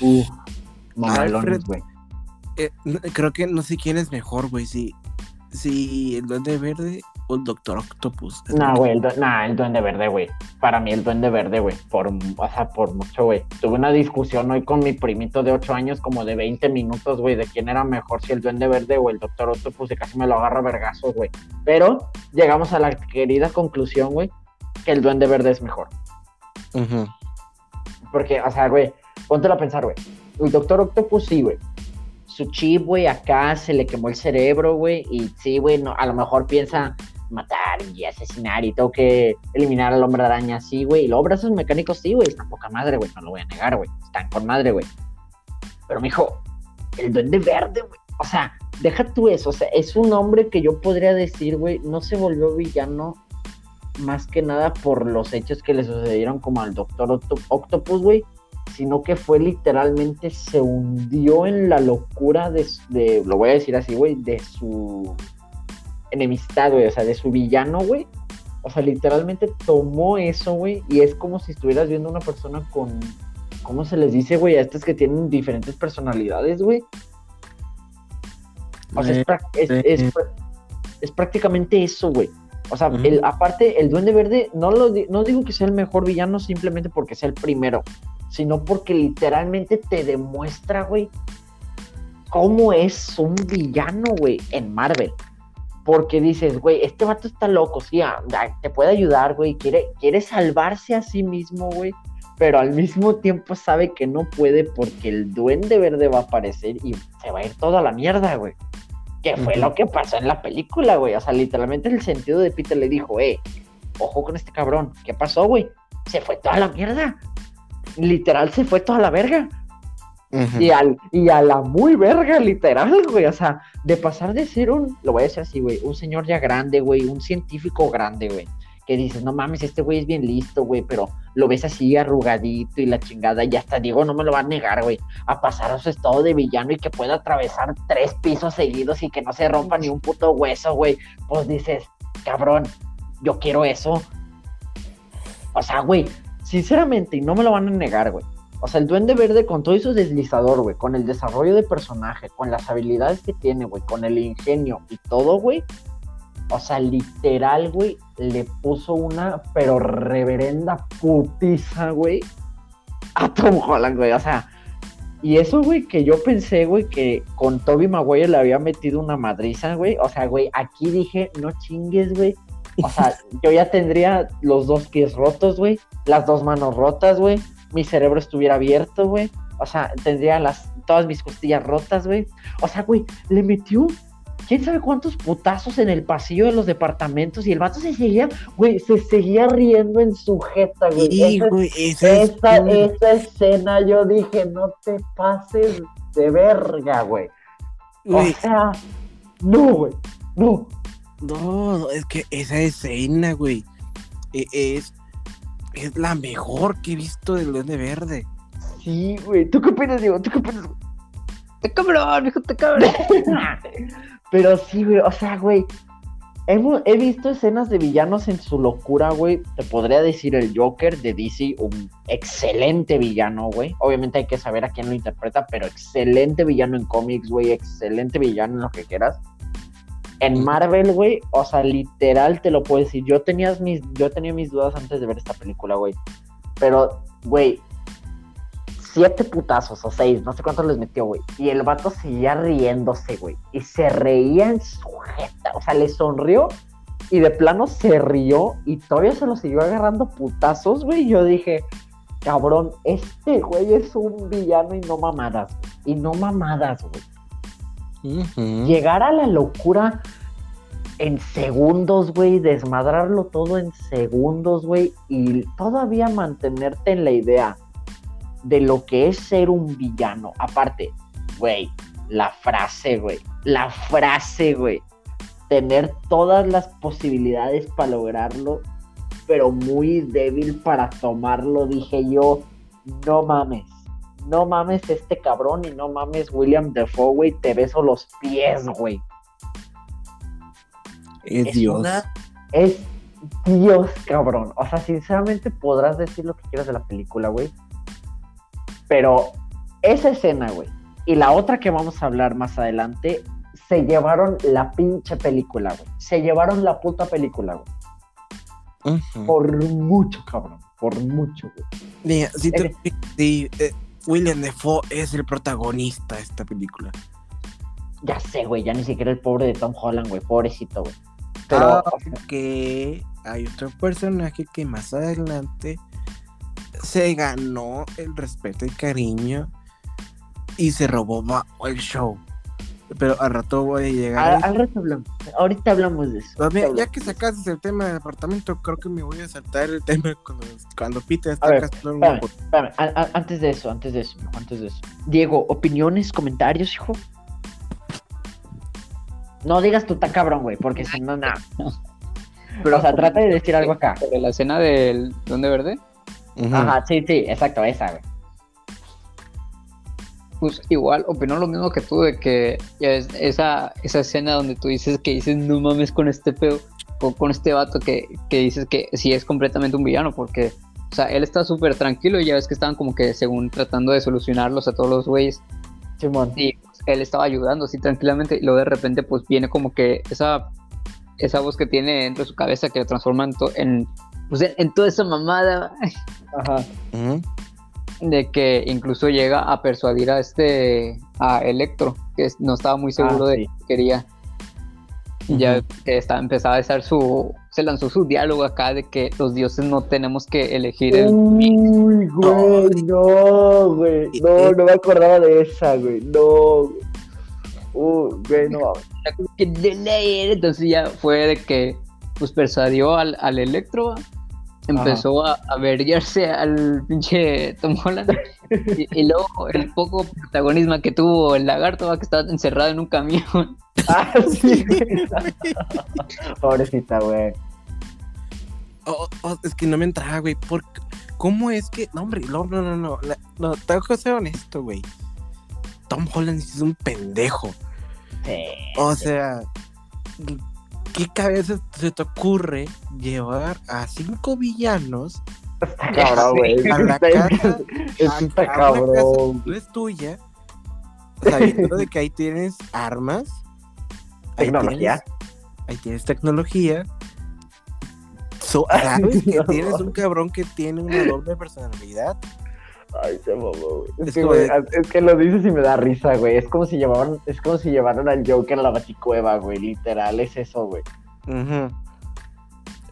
Uf. Mamalones, güey. Eh, creo que no sé quién es mejor, güey. Si, si el Duende Verde o el Doctor Octopus. No, güey, el, el Duende Verde, güey. Para mí el Duende Verde, güey. Por, o sea, por mucho, güey. Tuve una discusión hoy con mi primito de 8 años, como de 20 minutos, güey, de quién era mejor, si el Duende Verde o el Doctor Octopus, y casi me lo agarra vergazos, güey. Pero llegamos a la querida conclusión, güey, que el Duende Verde es mejor. Porque, o sea, güey, póntelo a pensar, güey el Doctor Octopus sí, güey. Su chip, güey, acá se le quemó el cerebro, güey. Y sí, güey, no, a lo mejor piensa matar y asesinar y tengo que eliminar al hombre araña, sí, güey. Y los brazos mecánicos, sí, güey, están poca madre, güey. No lo voy a negar, güey. Están con madre, güey. Pero, mijo, el duende verde, güey. O sea, deja tú eso. O sea, es un hombre que yo podría decir, güey, no se volvió villano más que nada por los hechos que le sucedieron como al Doctor Octopus, güey sino que fue literalmente, se hundió en la locura de, lo voy a decir así, güey, de su enemistad, güey, o sea, de su villano, güey. O sea, literalmente tomó eso, güey, y es como si estuvieras viendo una persona con, ¿cómo se les dice, güey? A estas que tienen diferentes personalidades, güey. O sea, es, es, es prácticamente eso, güey. O sea, el, aparte, el Duende Verde, no, lo, no digo que sea el mejor villano simplemente porque sea el primero, sino porque literalmente te demuestra, güey, cómo es un villano, güey, en Marvel. Porque dices, güey, este vato está loco, sí, ah, te puede ayudar, güey, quiere, quiere salvarse a sí mismo, güey, pero al mismo tiempo sabe que no puede porque el duende verde va a aparecer y se va a ir toda la mierda, güey. Que fue lo que pasó en la película, güey. O sea, literalmente el sentido de Peter le dijo, eh, ojo con este cabrón. ¿Qué pasó, güey? Se fue toda la mierda literal se fue toda la verga. y, al, y a la muy verga, literal, güey. O sea, de pasar de ser un, lo voy a decir así, güey, un señor ya grande, güey, un científico grande, güey. Que dices, no mames, este güey es bien listo, güey, pero lo ves así arrugadito y la chingada, y hasta digo, no me lo va a negar, güey, a pasar a su estado de villano y que pueda atravesar tres pisos seguidos y que no se rompa ni un puto hueso, güey. Pues dices, cabrón, yo quiero eso. O sea, güey, sinceramente, y no me lo van a negar, güey. O sea, el Duende Verde con todo eso deslizador, güey, con el desarrollo de personaje, con las habilidades que tiene, güey, con el ingenio y todo, güey. O sea, literal, güey, le puso una, pero reverenda putiza, güey, a Tom Holland, güey. O sea, y eso, güey, que yo pensé, güey, que con Toby Maguire le había metido una madriza, güey. O sea, güey, aquí dije, no chingues, güey. O sea, yo ya tendría los dos pies rotos, güey, las dos manos rotas, güey, mi cerebro estuviera abierto, güey. O sea, tendría las todas mis costillas rotas, güey. O sea, güey, le metió quién sabe cuántos putazos en el pasillo de los departamentos y el vato se seguía, güey, se seguía riendo en su jeta, güey. güey esa, esa, escena yo dije, no te pases de verga, güey. O sea, no, güey, no. No, es que esa escena, güey, e, es, es la mejor que he visto del Duende Verde. Sí, güey. ¿Tú qué opinas, Diego? ¿Tú qué opinas? Te cabrón, hijo, te cabrón. Pero sí, güey, o sea, güey. He, visto escenas de villanos en su locura, güey. Te podría decir el Joker de DC, un excelente villano, güey. Obviamente hay que saber a quién lo interpreta, pero excelente villano en cómics, güey. Excelente villano en lo que quieras. En Marvel, güey, o sea, literal te lo puedo decir. Yo, tenías mis, yo tenía mis dudas antes de ver esta película, güey. Pero, güey, siete putazos o seis, no sé cuántos les metió, güey. Y el vato seguía riéndose, güey. Y se reía en su jeta. O sea, le sonrió y de plano se rió y todavía se lo siguió agarrando putazos, güey. Yo dije, cabrón, este güey es un villano y no mamadas, Y no mamadas, güey. Llegar a la locura en segundos, güey, desmadrarlo todo en segundos, güey, y todavía mantenerte en la idea de lo que es ser un villano. Aparte, güey, la frase, güey, la frase, güey, tener todas las posibilidades para lograrlo, pero muy débil para tomarlo, dije yo, no mames no mames este cabrón y no mames William Defoe, güey, te beso los pies, güey. Es, Dios. es Dios, cabrón. O sea, sinceramente podrás decir lo que quieras de la película, güey. Pero esa escena, güey, y la otra que vamos a hablar más adelante, se llevaron la pinche película, güey. Se llevaron la puta película, güey. Por mucho, cabrón. Por mucho, güey. Mira, si te, eh, William Defoe es el protagonista de esta película. Ya sé, güey, ya ni siquiera el pobre de Tom Holland, güey, pobrecito, güey. Pero que hay otro personaje que más adelante se ganó el respeto y cariño y se robó el show. Pero al rato voy a llegar. Al, rato hablamos. Ahorita hablamos de eso. ya que sacaste el tema del apartamento, creo que me voy a saltar el tema cuando, cuando Peter está antes de eso, antes de eso, antes de eso. Diego, opiniones, comentarios, hijo. No digas tú tan cabrón, güey, porque si no, nada. Pero, o sea, trata de decir algo acá. ¿De la escena del Donde Verde? Ajá, sí, sí, exacto, esa, güey pues igual opinó lo mismo que tú de que esa, esa escena donde tú dices que dices no mames con este peo o con este vato que, dices que sí es completamente un villano porque o sea él está súper tranquilo y ya ves que estaban como que según tratando de solucionarlos a todos los güeyes y pues, él estaba ayudando así tranquilamente y luego de repente pues viene como que esa esa voz que tiene dentro de su cabeza que lo transforma en, pues, en, toda esa mamada. Ajá de que incluso llega a persuadir a este a Electro, que no estaba muy seguro ah, de que quería. Ya está, empezaba a hacer su. Se lanzó su diálogo acá de que los dioses no tenemos que elegir el. Uy, güey, no, güey. No, no me acordaba de esa, güey. No, Uy, güey, no. Entonces ya fue de que pues persuadió al, al Electro empezó a, a al pinche Tom Holland y, luego el poco protagonismo que tuvo el lagarto que estaba encerrado en un camión. Ah, sí. Pobrecita, güey. Oh, oh, es que no me entraba, güey. ¿Cómo es que.? No, hombre, no, no, no. No, no tengo que ser honesto, güey. Tom Holland es un pendejo. o sea, ¿qué cabeza se te ocurre llevar a cinco villanos cabrón, güey. a la casa, está cabrón. no es tuya, sabiendo de que ahí tienes armas, tecnología, ahí tienes, tecnología. ¿Sabes que tienes un cabrón que tiene una doble personalidad? Ay, se mamó, güey. Es, que, es que lo dices y me da risa, güey. Es como si llevaban, es como si llevaran al Joker a la baticueva, güey. Literal, es eso, güey.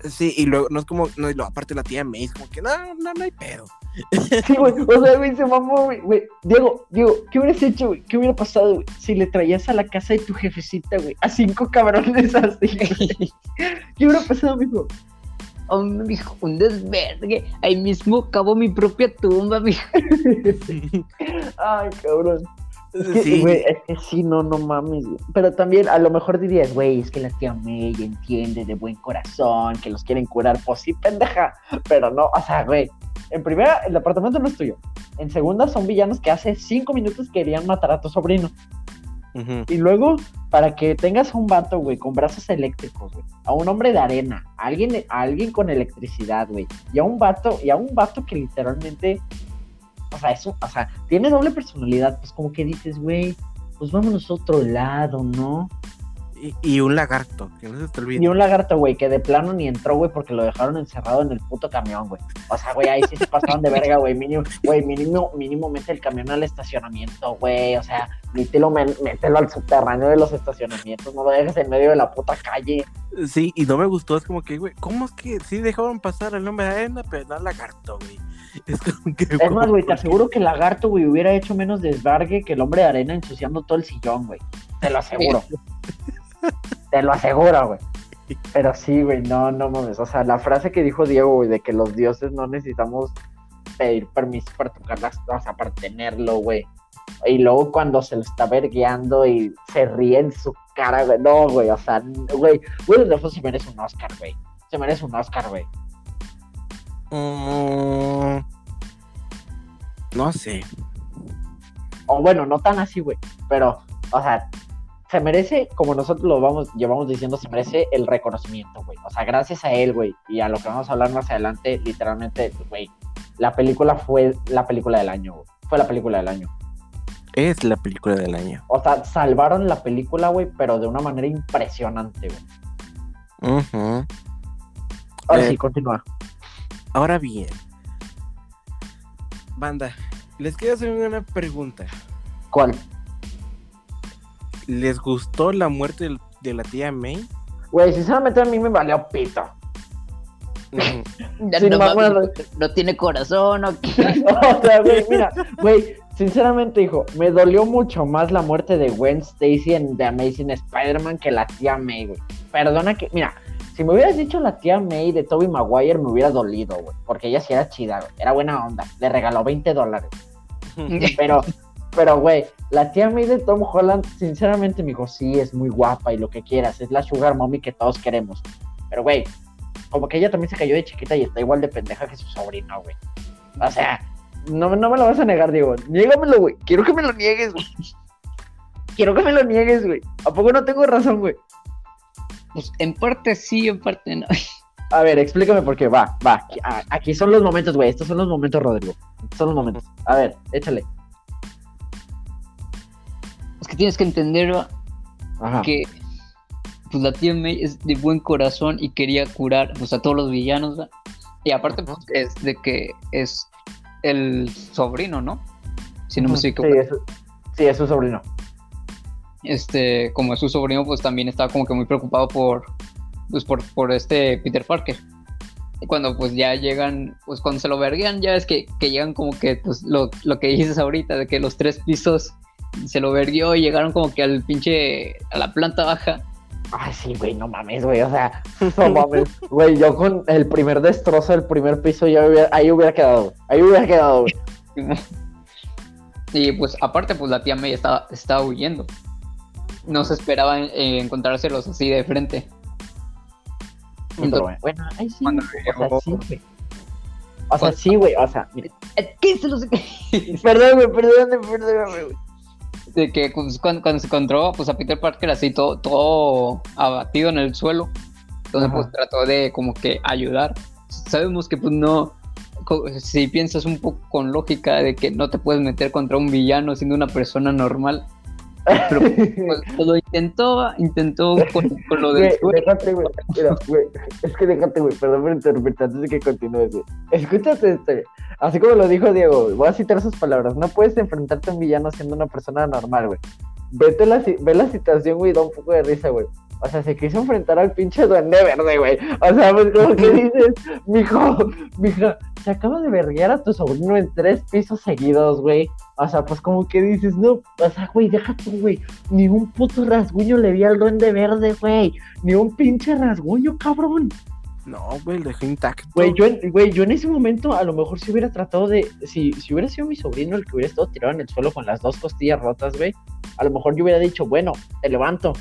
Sí, y luego, no es como, no, y luego, aparte la tía May, es como que, no, no, no hay pedo. Sí, güey, o sea, güey, se mamó, güey, güey. Diego, Diego, ¿qué hubieras hecho, güey? ¿Qué hubiera pasado, güey? Si le traías a la casa de tu jefecita, güey, a cinco cabrones así, ¿Qué hubiera pasado, mijo? Mijo, un desvergue. Ahí mismo acabó mi propia tumba, mijo. Ay, cabrón. Es que, sí. Güey, es que sí, no, no mames, Pero también a lo mejor dirías, güey, es que la tía May entiende de buen corazón, que los quieren curar. Pues sí, pendeja. Pero no, o sea, güey. En primera, el apartamento no es tuyo. En segunda, son villanos que hace cinco minutos querían matar a tu sobrino. Y luego, para que tengas a un vato, güey, con brazos eléctricos, güey, a un hombre de arena, a alguien, a alguien con electricidad, güey, y a un vato, y a un vato que literalmente, o sea, eso, o sea, tiene doble personalidad, pues como que dices, güey, pues vámonos a otro lado, ¿no? Y, un lagarto, que no se te olvide. Y un lagarto, güey, que de plano ni entró, güey, porque lo dejaron encerrado en el puto camión, güey. O sea, güey, ahí sí se pasaron de verga, güey. Mínimo, güey, mínimo, mínimo mete el camión al estacionamiento, güey. O sea, mételo, mételo al subterráneo de los estacionamientos. No lo dejes en medio de la puta calle. Sí, y no me gustó, es como que, güey, ¿cómo es que sí dejaron pasar el nombre de arena, pero no al lagarto, güey? Es, como que, es más, güey, te aseguro que el lagarto, güey, hubiera hecho menos desbargue que el hombre de arena ensuciando todo el sillón, güey. Te lo aseguro. Te lo aseguro, güey. Pero sí, güey, no, no mames. O sea, la frase que dijo Diego, güey, de que los dioses no necesitamos pedir permiso para tocar las cosas, para tenerlo, güey. Y luego cuando se lo está vergueando y se ríe en su cara, güey. No, güey, o sea, güey, Willem Dafoe se merece un Oscar, güey. Se merece un Oscar, güey. Mm, no sé. O bueno, no tan así, güey. Pero, o sea, se merece, como nosotros lo vamos, llevamos diciendo, se merece el reconocimiento, güey. O sea, gracias a él, güey, y a lo que vamos a hablar más adelante, literalmente, güey, la película fue la película del año, güey. Fue la película del año. Es la película del año. O sea, salvaron la película, güey, pero de una manera impresionante, güey. Ahora sí, eh, continúa. Ahora bien, banda, les quiero hacer una pregunta. ¿Cuál? ¿Les gustó la muerte de la tía May? Güey, sinceramente a mí me valió pito. no, tiene corazón o qué. o sea, güey, mira, güey, sinceramente, hijo, me dolió mucho más la muerte de Gwen Stacy en The Amazing Spider-Man que la tía May, güey. Perdona que, mira, si me hubieras dicho la tía May de Toby Maguire, me hubiera dolido, güey. Porque ella sí era chida, güey. Era buena onda. Le regaló 20 dólares. Pero, pero, güey, la tía May de Tom Holland, sinceramente, me dijo, sí, es muy guapa y lo que quieras, es la sugar mommy que todos queremos. Pero, güey, como que ella también se cayó de chiquita y está igual de pendeja que su sobrino, güey. O sea, no, no me lo vas a negar, Diego. Niégamelo, güey. Quiero que me lo niegues, güey. Quiero que me lo niegues, güey. ¿A poco no tengo razón, güey? Pues en parte sí, en parte no. A ver, explícame por qué. Va, va. Aquí son los momentos, güey. Estos son los momentos, Rodrigo. Estos son los momentos. A ver, échale que tienes que entender que pues la tía May es de buen corazón y quería curar pues, a todos los villanos. Y aparte pues, es de que es el sobrino, ¿no? Si no me equivoco. Sí, es, su sobrino. Este, como es su sobrino, pues también estaba como que muy preocupado por, pues, por, por este Peter Parker. Y cuando pues ya llegan, pues cuando se lo verguean, ya es que, que llegan como que pues lo, lo que dices ahorita, de que los tres pisos se lo verguió y llegaron como que al pinche, a la planta baja. Ay, sí, güey, no mames, güey, o sea, no mames, güey, yo con el primer destrozo del primer piso ya hubiera, ahí hubiera quedado, ahí hubiera quedado, güey. Y pues aparte, pues la tía May estaba, estaba huyendo. No se esperaba encontrárselos así de frente. bueno, ahí sí, o sea, sí, güey. O sea, sí, güey, o sea, mire. ¿Qué se los... perdón, güey, perdón, perdón, güey de que pues, cuando, se encontró pues a Peter Parker así todo, todo abatido en el suelo. Entonces pues trató de como que ayudar. Sabemos que pues no, si piensas un poco con lógica de que no te puedes meter contra un villano siendo una persona normal. Pero pues, lo intentó, intentó con, lo de... Déjate, güey. Es que déjate, güey. Perdón por interpretar antes de que continúes, güey. Escúchate este. Así como lo dijo Diego, voy a citar sus palabras. No puedes enfrentarte a un villano siendo una persona normal, güey. Vete la, ve la situación, güey, da un poco de risa, güey. O sea, se quiso enfrentar al pinche duende verde, güey. O sea, pues como que dices, mijo, mija, se acaba de verguear a tu sobrino en tres pisos seguidos, güey. O sea, pues como que dices, no, o sea, güey, déjate, güey. Ni un puto rasguño le vi al duende verde, güey. Ni un pinche rasguño, cabrón. No, güey, lo dejé intacto. Güey yo, güey, yo en ese momento a lo mejor si hubiera tratado de. Si, si hubiera sido mi sobrino el que hubiera estado tirado en el suelo con las dos costillas rotas, güey. A lo mejor yo hubiera dicho, bueno, te levanto.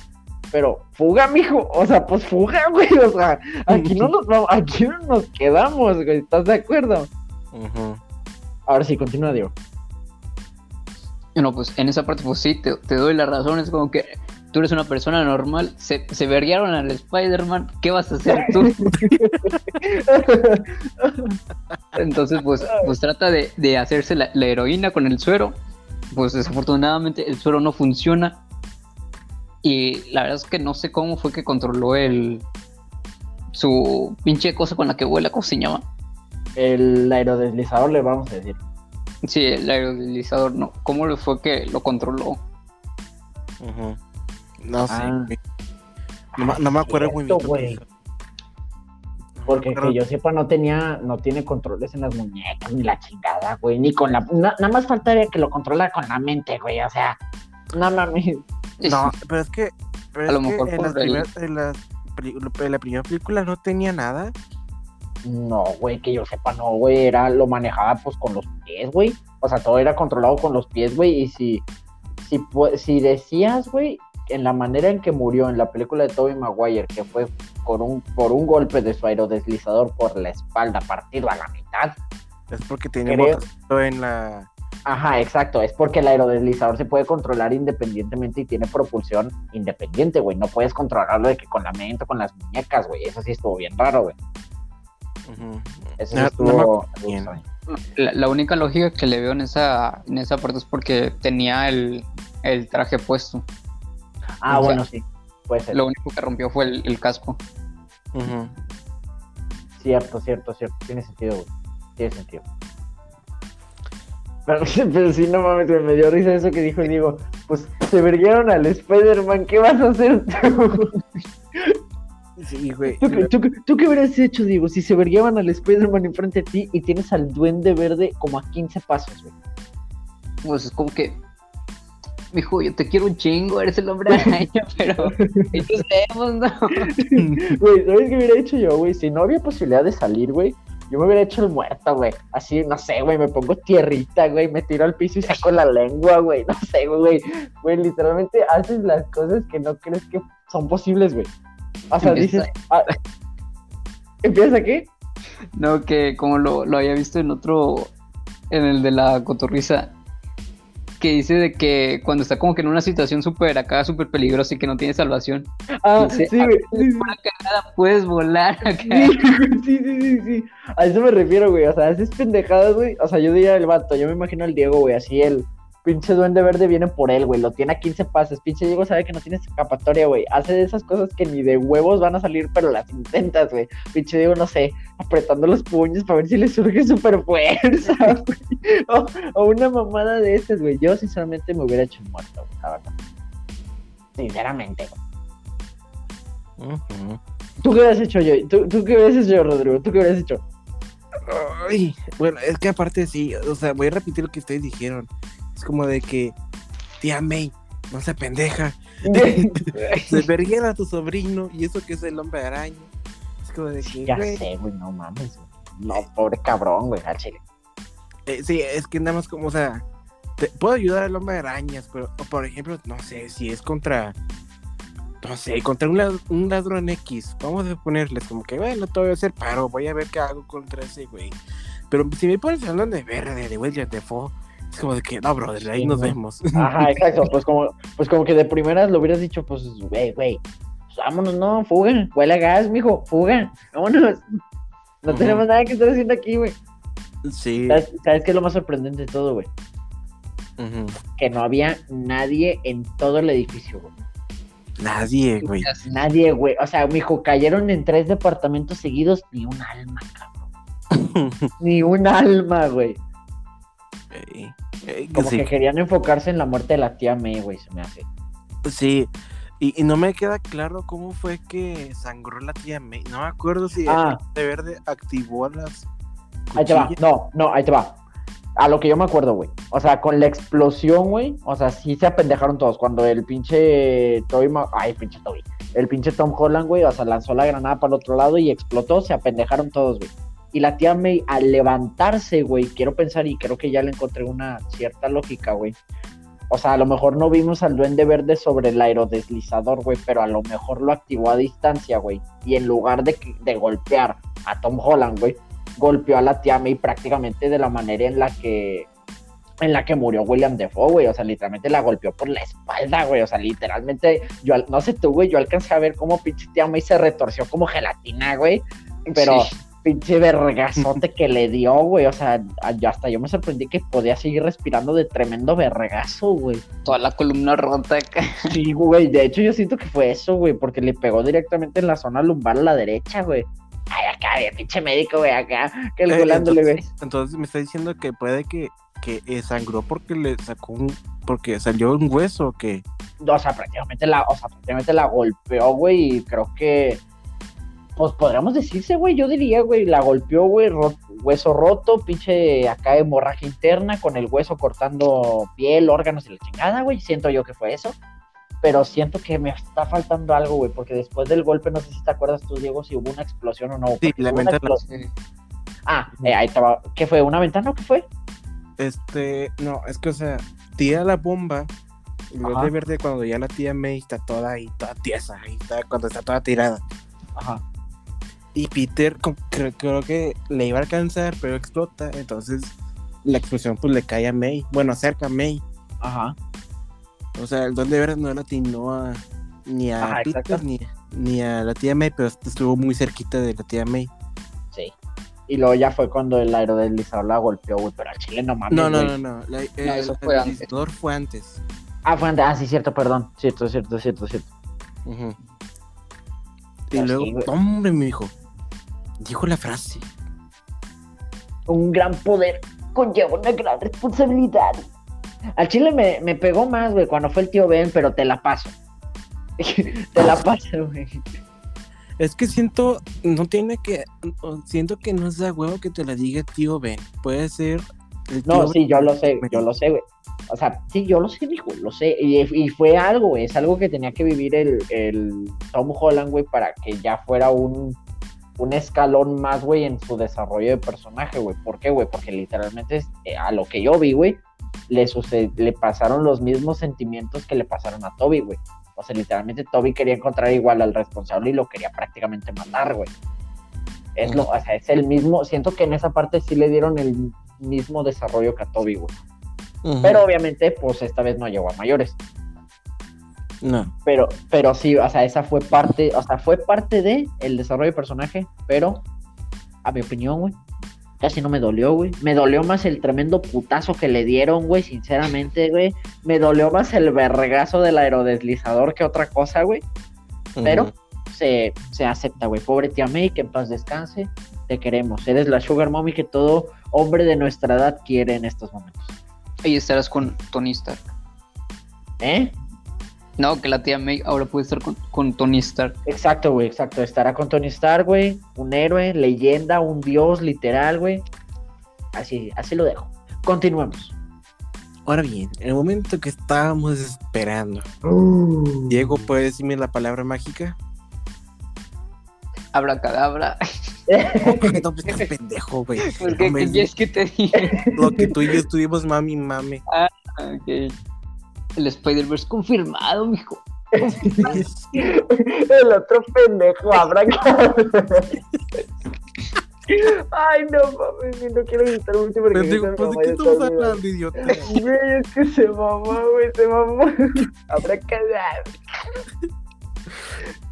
Pero fuga, mijo. O sea, pues fuga, güey. O sea, aquí no nos, aquí no nos quedamos, güey. ¿Estás de acuerdo? Ahora sí, continúa, Diego. No, pues en esa parte, pues sí, te, te doy la razón. Es como que tú eres una persona normal, se, se verguearon al Spider-Man, ¿qué vas a hacer tú? Entonces, pues, pues trata de, hacerse la, heroína con el suero. Pues desafortunadamente el suero no funciona. Y la verdad es que no sé cómo fue que controló el. su pinche cosa con la que vuela, ¿cómo se llama? El aerodeslizador, le vamos a decir. Sí, el aerodeslizador, no. ¿Cómo le fue que lo controló? No sé. Ah. No, me acuerdo muy bien. Porque que yo sepa, no tenía, no tiene controles en las muñecas, ni la chingada, güey, ni con la. nada más faltaría que lo controla con la mente, güey. O sea, no mames. No, pero es que. a lo mejor en, la, la primera película no tenía nada. No, güey, que yo sepa, no, güey, era, lo manejaba pues con los pies, güey. O sea, todo era controlado con los pies, güey. Y si, si, si decías, güey, en la manera en que murió en la película de Tobey Maguire, que fue por un, por un golpe de su aerodeslizador por la espalda partido a la mitad. Es porque tiene creo... en la. Ajá, exacto. Es porque el aerodeslizador se puede controlar independientemente y tiene propulsión independiente, güey. No puedes controlarlo de que con la mente o con las muñecas, güey. Eso sí estuvo bien raro, güey. Eso sí estuvo. bien. La, única lógica que le veo en esa, en esa parte es porque tenía el, el traje puesto. Ah, bueno, sí. Puede ser. Lo único que rompió fue el, casco. Cierto, cierto, cierto. Tiene sentido, güey. Tiene sentido. Pero, pero sí, no mames, me dio risa eso que dijo Diego. Pues se verguieron al Spider-Man, ¿qué vas a hacer tú? Sí, güey. ¿Tú, qué hubieras hecho, Diego, si se vergueaban al Spider-Man enfrente de ti y tienes al Duende Verde como a 15 pasos, güey? Pues es como que mijo, yo te quiero un chingo, eres el hombre araña, pero vemos, ¿no? Güey, ¿sabes qué hubiera hecho yo, güey? Si no había posibilidad de salir, güey, yo me hubiera hecho el muerto, güey. Así, no sé, güey, me pongo tierrita, güey, me tiro al piso y saco la lengua, güey. No sé, güey. Güey, literalmente haces las cosas que no crees que son posibles, güey. O sea, dices... Ah, ¿Empieza qué? No, que como lo, lo había visto en otro, en el de la cotorriza, que dice de que cuando está como que en una situación súper acá, súper peligrosa y que no tiene salvación. Ah, sí, ah, güey. Por acá puedes volar acá. Sí, sí, sí, sí, A eso me refiero, güey. O sea, haces pendejadas, güey. O sea, yo diría el vato, yo me imagino al Diego, güey, así él pinche duende verde viene por él, güey. Lo tiene a 15 pases. Pinche Diego sabe que no tiene escapatoria, güey. Hace esas cosas que ni de huevos van a salir, pero las intentas, güey. Pinche Diego, no sé, apretando los puños para ver si le surge super fuerza, güey. O, una mamada de esas, güey. Yo, sinceramente, me hubiera hecho muerto, güey, la verdad. Sinceramente, güey. ¿Tú qué hubieras hecho yo? ¿Tú, ¿Tú qué hubieras hecho, Rodrigo? ¿Tú qué hubieras hecho? Ay, bueno, es que aparte sí, o sea, voy a repetir lo que ustedes dijeron como de que, tía May, no se pendeja. se verguera a tu sobrino y eso que es el hombre araña. Es como de que. Ya sé, güey, no mames. No, pobre cabrón, güey, al chile. Eh, sí, es que nada más como, o sea, te, puedo ayudar al hombre arañas, pero, por ejemplo, no sé, si es contra. No sé, contra un, un ladrón X, vamos a ponerles como que, bueno, te voy a hacer paro, voy a ver qué hago contra ese güey. Pero si me pones hablando de verde, de William Defoe, es como de que, no, brother, ahí nos vemos. Ajá, exacto. Pues como, pues como que de primeras lo hubieras dicho, pues, güey, güey, pues vámonos, no, fuga, huele a gas, mijo, fuga, vámonos. No tenemos nada que estar haciendo aquí, güey. Sí. ¿Sabes, qué es lo más sorprendente de todo, güey? Que no había nadie en todo el edificio, güey. Nadie, güey. Nadie, güey. O sea, mijo, cayeron en tres departamentos seguidos, ni un alma, cabrón. ni un alma, güey. Como que querían enfocarse en la muerte de la tía May, güey, se me hace. Sí, y, no me queda claro cómo fue que sangró la tía May. No me acuerdo si ah. el de verde activó las. Ahí te va, no, no, ahí te va. A lo que yo me acuerdo, güey. O sea, con la explosión, güey. O sea, sí se apendejaron todos. Cuando el pinche Toby. Ay, pinche Toby. El pinche Tom Holland, güey. O sea, lanzó la granada para el otro lado y explotó. Se apendejaron todos, güey. Y la tía May al levantarse, güey, quiero pensar y creo que ya le encontré una cierta lógica, güey. O sea, a lo mejor no vimos al duende verde sobre el aerodeslizador, güey, pero a lo mejor lo activó a distancia, güey. Y en lugar de, de golpear a Tom Holland, güey, golpeó a la tía May prácticamente de la manera en la que en la que murió William Defoe, güey. O sea, literalmente la golpeó por la espalda, güey. O sea, literalmente, yo no sé tú, güey, yo alcancé a ver cómo pinche tía May se retorció como gelatina, güey. Pero, pinche vergazote que le dio, güey. O sea, hasta yo me sorprendí que podía seguir respirando de tremendo vergazo, güey. Toda la columna rota acá. Sí, güey. De hecho, yo siento que fue eso, güey, porque le pegó directamente en la zona lumbar a la derecha, güey. Ay, acá, bien, pinche médico, güey, acá, calculándole, güey. entonces, me está diciendo que puede que, que eh, sangró porque le sacó un. porque salió un hueso, que. O sea, prácticamente la, o sea, prácticamente la golpeó, güey, y creo que pues podríamos decirse, güey, yo diría, güey, la golpeó, güey, hueso roto, pinche acá hemorragia interna, con el hueso cortando piel, órganos y la chingada, güey, siento yo que fue eso. Pero siento que me está faltando algo, güey, porque después del golpe, no sé si te acuerdas tú, Diego, si hubo una explosión o no. Sí, la ventana. Ah, eh, ahí estaba. ¿Qué fue? ¿Una ventana o qué fue? Este, no, es que, o sea, tira la bomba y luego de verde cuando ya la tía May está toda ahí, toda tiesa, ahí está, cuando está toda tirada. Ajá. Y Peter creo, que le iba a alcanzar, pero explota. Entonces la explosión pues le cae a May. Bueno, cerca a May. Ajá. O sea, el don de veras no atinó a, ni a Peter ni, ni, a la tía May, pero estuvo muy cerquita de la tía May. Sí. Y luego ya fue cuando el aerodeslizador la golpeó, güey. Pero al chile no mames. No, no, no, no. el, eso fue antes. fue antes. Ah, fue antes. Ah, sí, cierto, perdón. Cierto, cierto, cierto, cierto. Y luego, hombre, mi hijo dijo la frase. Un gran poder conlleva una gran responsabilidad. Al chile me, me pegó más, güey, cuando fue el tío Ben, pero te la paso. te la paso, güey. Es que siento, no tiene que, siento que no es de huevo que te la diga tío Ben. Puede ser el tío No, sí, yo lo sé, yo lo sé, güey. O sea, sí, yo lo sé, hijo, lo sé. Y, y, fue algo, güey, es algo que tenía que vivir el, el Tom Holland, güey, para que ya fuera un, un escalón más, güey, en su desarrollo de personaje, güey. ¿Por qué, güey? Porque literalmente eh, a lo que yo vi, güey, le, le pasaron los mismos sentimientos que le pasaron a Toby, güey. O sea, literalmente Toby quería encontrar igual al responsable y lo quería prácticamente matar, güey. Es lo, o sea, es el mismo, siento que en esa parte sí le dieron el mismo desarrollo que a Toby, güey. Pero obviamente, pues esta vez no llegó a mayores. No. Pero, pero sí, o sea, esa fue parte, o sea, fue parte de el desarrollo de personaje, pero, a mi opinión, güey, casi no me dolió, güey. Me dolió más el tremendo putazo que le dieron, güey, sinceramente, güey. Me dolió más el vergazo del aerodeslizador que otra cosa, güey. Pero se, se acepta, güey. Pobre tía May, que en paz descanse. Te queremos. Eres la sugar mommy que todo hombre de nuestra edad quiere en estos momentos. Y estarás con Tony Stark. ¿Eh? No, que la tía May ahora puede estar con, Tony Stark. Exacto, güey, exacto. Estará con Tony Stark, güey. Un héroe, leyenda, un dios, literal, güey. Así, así lo dejo. Continuemos. Ahora bien, en el momento que estábamos esperando, uh. Diego, ¿puedes decirme la palabra mágica? Abracadabra. no, pues estás pendejo, güey. Porque ¿qué quieres que te diga? Lo que tú y yo estuvimos mami mami. Ah, ok. El Spider-Verse confirmado, mijo. el otro pendejo habrá Ay, no mames, no quiero gritar mucho porque. Pero pues, ¿de qué estamos hablando, idiota? Güey, es que se mamó, güey, se mamó. Habrá que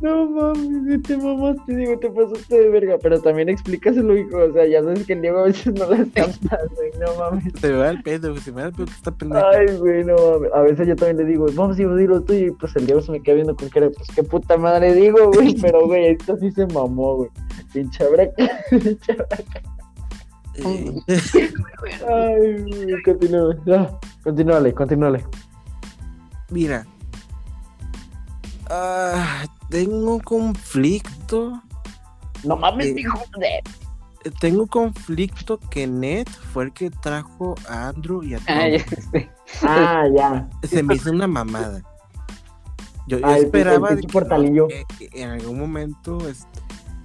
no mames, te mamaste, digo, te pasaste de verga, pero también explícaselo, hijo, o sea, ya sabes que el Diego a veces no las capta, güey, no mames. Se me va el pedo, güey, se me va el pedo que está pendejo. Ay, güey, no mames, a veces yo también le digo, vamos, Diego, dilo tuyo, y pues el Diego se me queda viendo con cara, pues qué puta madre digo, güey, pero, güey, esto sí se mamó, güey, pinche braca, pinche braca. Ay, güey, continúa, ya, continúale, continúale. Mira, Ah, tengo conflicto. No mames, eh, hijo de. Tengo conflicto que Ned fue el que trajo a Andrew y a Ah, ya. ah, ya. Se me hizo una mamada. Yo, esperaba que, en algún momento este,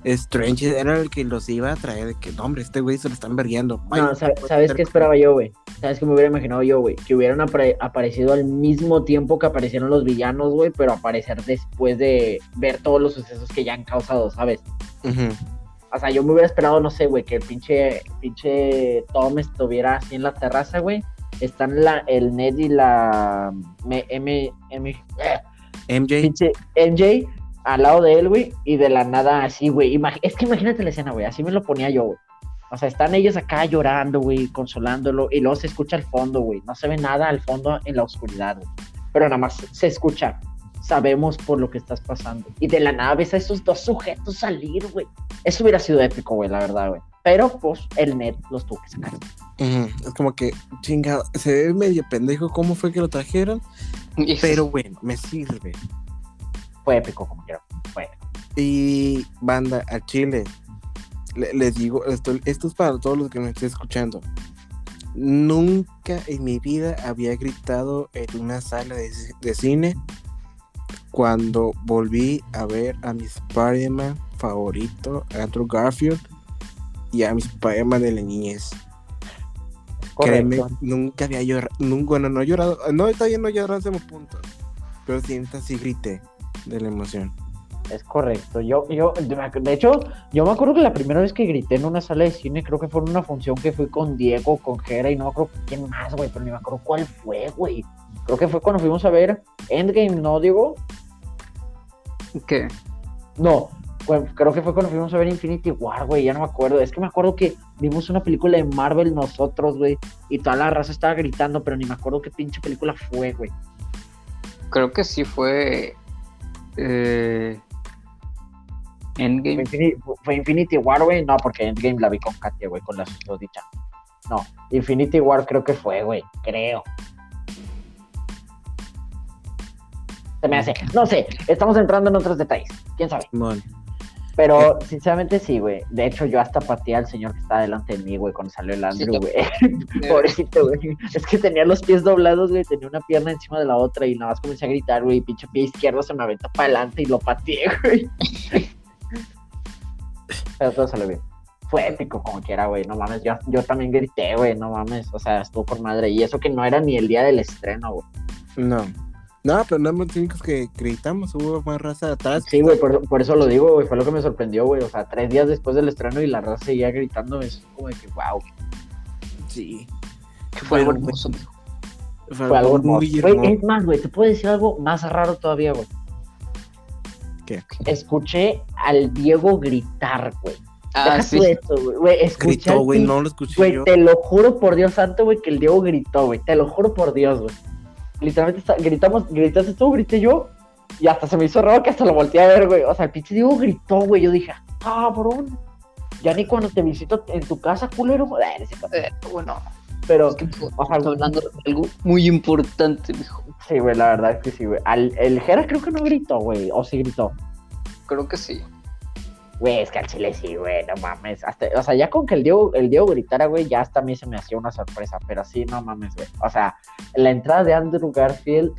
Strange era el que los iba a traer, de que, no, hombre, este güey se lo están verguiendo. No, ¿sabes, qué esperaba yo, güey? ¿Sabes qué me hubiera imaginado yo, güey? Que hubieran aparecido al mismo tiempo que aparecieron los villanos, güey, pero aparecer después de ver todos los sucesos que ya han causado, ¿sabes? O sea, yo me hubiera esperado, no sé, güey, que el pinche, pinche Tom estuviera así en la terraza, güey. Están la, el Ned y la M, M, MJ. Pinche MJ al lado de él, güey, y de la nada así, güey. Es que imagínate la escena, güey, así me lo ponía yo, güey. O sea, están ellos acá llorando, güey, consolándolo, y luego se escucha al fondo, güey. No se ve nada al fondo en la oscuridad, güey. Pero nada más se escucha. Sabemos por lo que estás pasando. Y de la nada ves a esos dos sujetos salir, güey. Eso hubiera sido épico, güey, la verdad, güey. Pero, pues, el net los tuvo que sacar. Es como que, chingado, se ve medio pendejo cómo fue que lo trajeron. Pero bueno, me sirve. Fue épico, como quiero. Fue Y banda, a Chile, les digo, esto, esto es para todos los que me estén escuchando. Nunca en mi vida había gritado en una sala de, cine cuando volví a ver a mi Spider-Man favorito, Andrew Garfield, y a mi Spider-Man de la niñez. Créeme, nunca había llorado, nunca, bueno, no he llorado, no, está bien, no llorado en ese punto, pero siento así grité de la emoción. Es correcto. Yo, yo, de hecho, yo me acuerdo que la primera vez que grité en una sala de cine, creo que fue en una función que fui con Diego, con Jera y no me acuerdo quién más, güey, pero ni me acuerdo cuál fue, güey. Creo que fue cuando fuimos a ver Endgame, ¿no, Diego? ¿Qué? No, creo que fue cuando fuimos a ver Infinity War, güey, ya no me acuerdo. Es que me acuerdo que vimos una película de Marvel nosotros, güey, y toda la raza estaba gritando, pero ni me acuerdo qué pinche película fue, güey. Creo que sí fue. Eh, Endgame. Fue Infinity, War, güey. No, porque Endgame la vi con Katia, güey, con la susodicha. No, Infinity War creo que fue, güey. Creo. Se me hace. No sé, estamos entrando en otros detalles. ¿Quién sabe? Pero sinceramente sí, güey. De hecho, yo hasta pateé al señor que está delante de mí, güey, cuando salió el Andrew, güey. Pobrecito, güey. Es que tenía los pies doblados, güey. Tenía una pierna encima de la otra y nada más comencé a gritar, güey. Pinche pie izquierdo se me aventó para adelante y lo pateé, güey. Pero todo salió bien. Fue épico como quiera, güey. No mames, yo, yo también grité, güey. No mames. O sea, estuvo por madre. Y eso que no era ni el día del estreno, güey. No. No, pero no hemos únicos que gritamos, hubo más raza atrás. Sí, güey, por, eso lo digo, güey, fue lo que me sorprendió, güey. O sea, tres días después del estreno y la raza seguía gritando, es como de que, wow. Sí. fue algo hermoso, Fue, algo muy Güey, es más, güey, te puedo decir algo más raro todavía, güey. ¿Qué? Escuché al Diego gritar, güey. Ah, sí. güey. Escuché gritó, güey, no lo escuché Güey, te lo juro por Dios santo, güey, que el Diego gritó, güey. Te lo juro por Dios, güey. Literalmente gritamos, gritaste tú, grité yo. Y hasta se me hizo raro que hasta lo volteé a ver, güey. O sea, el pinche Diego gritó, güey. Yo dije, cabrón. Ya ni cuando te visito en tu casa, culero. Eh, bueno. Pero, es que, hablando de algo muy importante, mijo. Sí, güey, la verdad es que sí, güey. el Jera creo que no gritó, güey. O sí gritó. Creo que sí. Güey, es que al chile sí, güey, no mames. o sea, ya con que el Diego, el Diego gritara, güey, ya hasta a mí se me hacía una sorpresa. Pero sí, no mames, güey. O sea, la entrada de Andrew Garfield,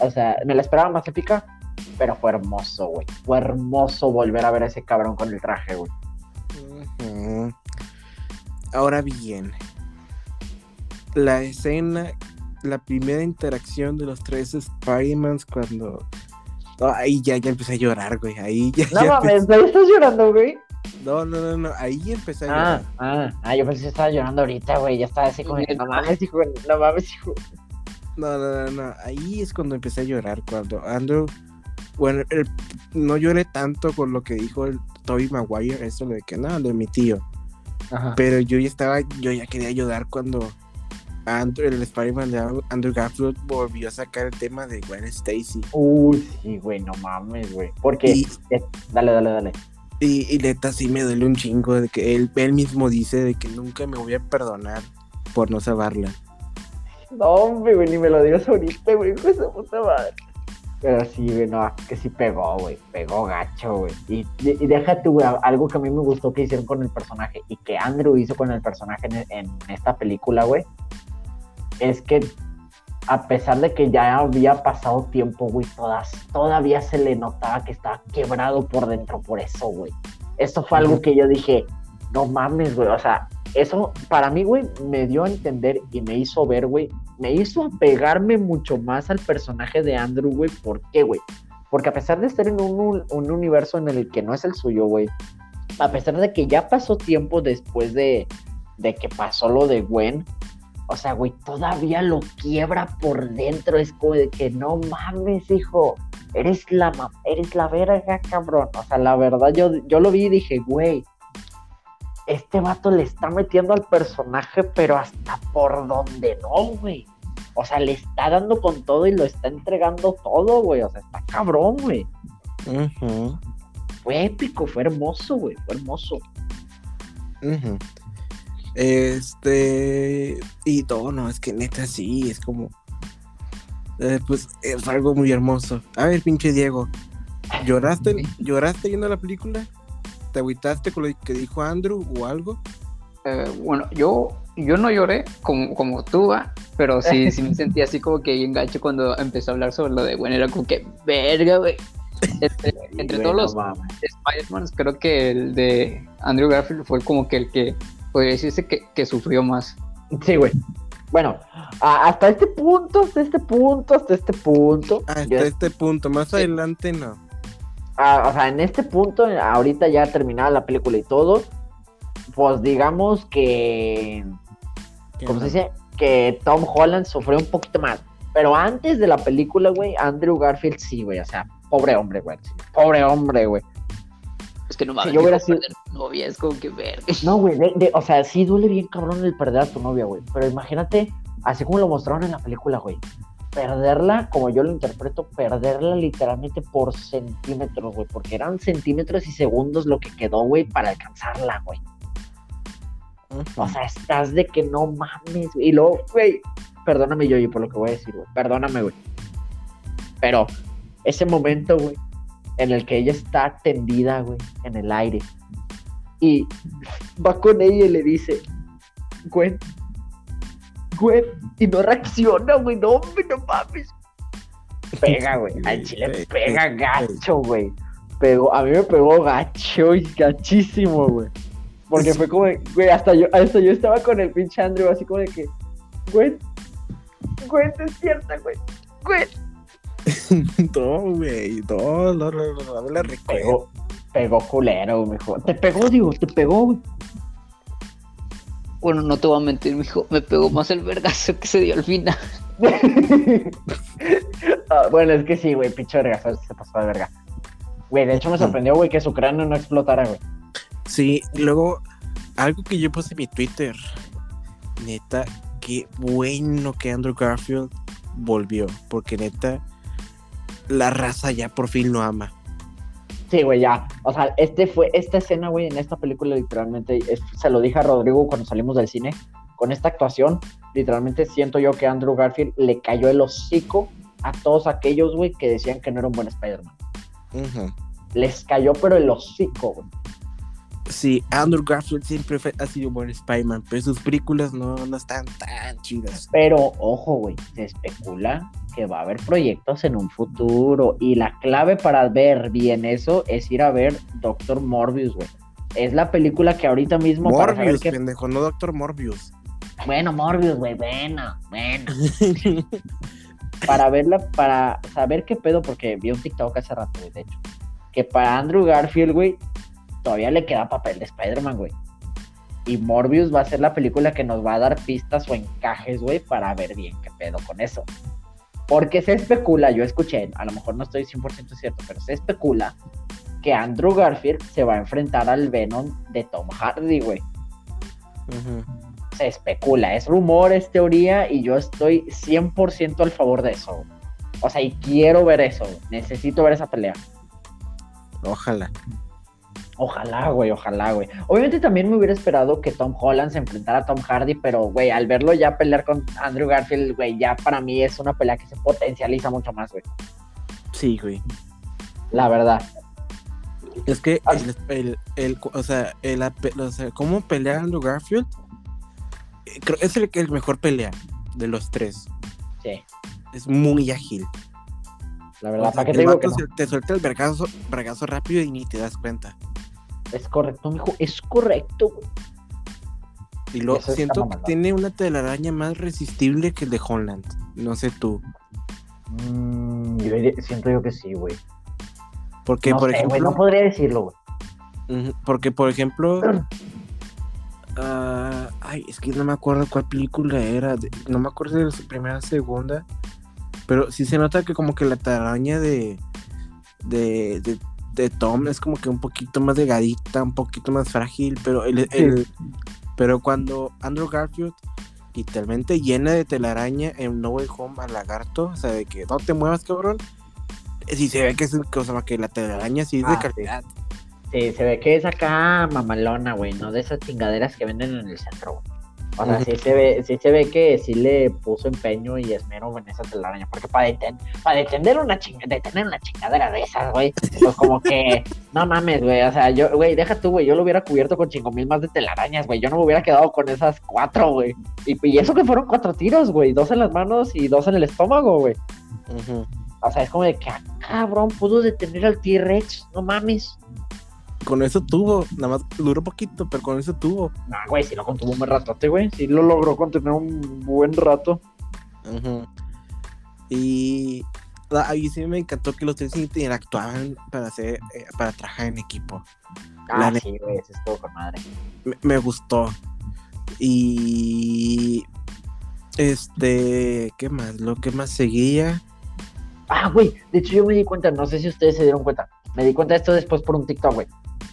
o sea, me la esperaba más épica, pero fue hermoso, güey. Fue hermoso volver a ver a ese cabrón con el traje, güey. Ahora bien, la escena la primera interacción de los tres Spider-Mans cuando. Ahí ya, ya empecé a llorar, güey. Ahí ya. No mames, ¿ahí estás llorando, güey? No, no, no, no. Ahí empecé a ah, llorar. Ah, ah, yo pensé que estaba llorando ahorita, güey. Ya estaba así como, no mames, hijo, no mames, hijo. No, no, no, no. Ahí es cuando empecé a llorar. Cuando Andrew. Bueno, no lloré tanto por lo que dijo el Toby Maguire, eso de que no, de mi tío. Ajá. Pero yo ya estaba, yo ya quería llorar cuando Andrew, el Spider-Man de Andrew Garfield volvió a sacar el tema de Gwen Stacy. Uy, sí, güey, no mames, güey. Porque. dale, dale, dale. Y, y neta, sí me duele un chingo de que él, él mismo dice de que nunca me voy a perdonar por no salvarla. No, hombre, güey, ni me lo digas ahorita, güey, con esa puta madre. Pero sí, güey, no, que sí pegó, güey, pegó gacho, güey. Y, y, déjate, güey, algo que a mí me gustó que hicieron con el personaje y que Andrew hizo con el personaje en, en esta película, güey, es que a pesar de que ya había pasado tiempo, güey, todas, todavía se le notaba que estaba quebrado por dentro por eso, güey. Esto fue algo que yo dije, no mames, güey, o sea, eso para mí, güey, me dio a entender y me hizo ver, güey, me hizo apegarme mucho más al personaje de Andrew, güey, ¿por qué, güey? Porque a pesar de estar en un, un universo en el que no es el suyo, güey, a pesar de que ya pasó tiempo después de, de que pasó lo de Gwen, o sea, güey, todavía lo quiebra por dentro. Es como de que no mames, hijo. Eres la, eres la verga, cabrón. O sea, la verdad, yo, yo lo vi y dije, güey, este vato le está metiendo al personaje, pero hasta por donde no, güey. O sea, le está dando con todo y lo está entregando todo, güey. O sea, está cabrón, güey. Fue épico, fue hermoso, güey. Fue hermoso. Este. Y todo, no, es que neta sí, es como. Eh, pues es algo muy hermoso. A ver, pinche Diego. ¿Lloraste, ¿Lloraste viendo la película? ¿Te agüitaste con lo que dijo Andrew o algo? Eh, bueno, yo, yo no lloré como, como tú, pero sí, sí me sentí así como que engancho cuando empezó a hablar sobre lo de, bueno, era como que, verga, güey. Este, entre, todos los Spider-Man, creo que el de Andrew Garfield fue como que el que podría decirse que, sufrió más. Sí, güey. Bueno, hasta este punto, hasta este punto, hasta este punto. Hasta este punto, más adelante no. o sea, en este punto, ahorita ya terminada la película y todo, pues digamos que. ¿Cómo se dice? Que Tom Holland sufrió un poquito más. Pero antes de la película, güey, Andrew Garfield sí, güey. O sea, pobre hombre, güey. Pobre hombre, güey. Es que no mames, si yo hubiera sido novia, es como que ver. No, güey, o sea, sí duele bien cabrón el perder a tu novia, güey. Pero imagínate, así como lo mostraron en la película, güey. Perderla, como yo lo interpreto, perderla literalmente por centímetros, güey. Porque eran centímetros y segundos lo que quedó, güey, para alcanzarla, güey. O sea, estás de que no mames, güey. Y luego, güey, perdóname, yo, por lo que voy a decir, güey. Perdóname, güey. Pero ese momento, güey, en el que ella está tendida, güey, en el aire. Y va con ella y le dice, Gwen, Gwen, y no reacciona, güey, no, no mames. Pega, güey, al chile pega gacho, güey. Pegó, a mí me pegó gacho y gachísimo, güey. Porque fue como, güey, hasta yo, hasta yo estaba con el pinche Andrew, así como de que, Gwen, Gwen, despierta, güey, Gwen. no, güey, no, no, no, no, me la recuerdo. Pegó, culero, mijo. Te pegó, digo, te pegó, güey. Bueno, no te voy a mentir, mijo. Me pegó más el vergazo que se dio al final. Ah, bueno, es que sí, güey, pinche vergazo se pasó de verga. Güey, de hecho me sorprendió, güey, que su cráneo no explotara, güey. Sí, luego, algo que yo puse en mi Twitter. Neta, qué bueno que Andrew Garfield volvió. Porque neta, la raza ya por fin lo ama. Sí, güey, ya. O sea, este fue, esta escena, güey, en esta película, literalmente, se lo dije a Rodrigo cuando salimos del cine. Con esta actuación, literalmente siento yo que Andrew Garfield le cayó el hocico a todos aquellos, güey, que decían que no era un buen Spider-Man. Les cayó, pero el hocico, güey. Sí, Andrew Garfield siempre ha sido buen Spider-Man, pero sus películas no, no están tan chidas. Pero, ojo, güey, se especula que va a haber proyectos en un futuro. Y la clave para ver bien eso es ir a ver Doctor Morbius, güey. Es la película que ahorita mismo. Morbius, para pendejo, no Doctor Morbius. Bueno, Morbius, güey, bueno, bueno. para verla, para saber qué pedo, porque vi un TikTok hace rato, de hecho. Que para Andrew Garfield, güey, todavía le queda papel de Spider-Man, güey. Y Morbius va a ser la película que nos va a dar pistas o encajes, güey, para ver bien qué pedo con eso. Porque se especula, yo escuché, a lo mejor no estoy 100% cierto, pero se especula que Andrew Garfield se va a enfrentar al Venom de Tom Hardy, güey. Se especula, es rumor, es teoría y yo estoy 100% al favor de eso. O sea, y quiero ver eso, necesito ver esa pelea. Ojalá. Ojalá, güey, ojalá, güey. Obviamente también me hubiera esperado que Tom Holland se enfrentara a Tom Hardy, pero, güey, al verlo ya pelear con Andrew Garfield, güey, ya para mí es una pelea que se potencializa mucho más, güey. Sí, güey. La verdad. Es que el, el, o sea, el, o sea, cómo pelea Andrew Garfield eh, creo es el, el mejor pelea de los tres. Sí. Es muy ágil. La verdad, ¿para qué te digo que Te suelta el vergazo, rápido y ni te das cuenta. Es correcto, mijo, es correcto. Y lo siento que tiene una telaraña más resistible que el de Holland. No sé tú. Mm, yo siento yo que sí, güey. Porque, por ejemplo. no podría decirlo, güey. Porque, por ejemplo. Ah, ay, es que no me acuerdo cuál película era. no me acuerdo de su primera o segunda. Pero sí se nota que como que la telaraña de, de, de, Tom es como que un poquito más delgadita, un poquito más frágil. Pero, el, pero cuando Andrew Garfield literalmente llena de telaraña en No Way Home al lagarto, o sea, de que no te muevas, cabrón. Sí se ve que es cosa que la telaraña sí es de ah, calidad. Sí, se ve que es acá mamalona, güey, no de esas chingaderas que venden en el centro. O sea, sí se ve, sí se ve que sí le puso empeño y esmero en esa telaraña, porque para, detener una detener una chingadera de esas, güey, pues como que, no mames, güey, o sea, yo, güey, deja tú, güey, yo lo hubiera cubierto con chingo mil más de telarañas, güey, yo no me hubiera quedado con esas cuatro, güey, y, eso que fueron cuatro tiros, güey, dos en las manos y dos en el estómago, güey. O sea, es como de que, ah, cabrón, pudo detener al T-Rex, no mames con eso tuvo, nada más duró poquito, pero con eso tuvo. No, güey, si lo contuvo un buen ratote, güey. Sí lo logró contener un buen rato. Y ahí sí me encantó que los tres interactuaban para hacer, eh, para trabajar en equipo. Ah, sí, güey, eso estuvo con madre. Me, gustó. Y este, ¿qué más? Lo que más seguía. Ah, güey, de hecho yo me di cuenta, no sé si ustedes se dieron cuenta. Me di cuenta de esto después por un TikTok, güey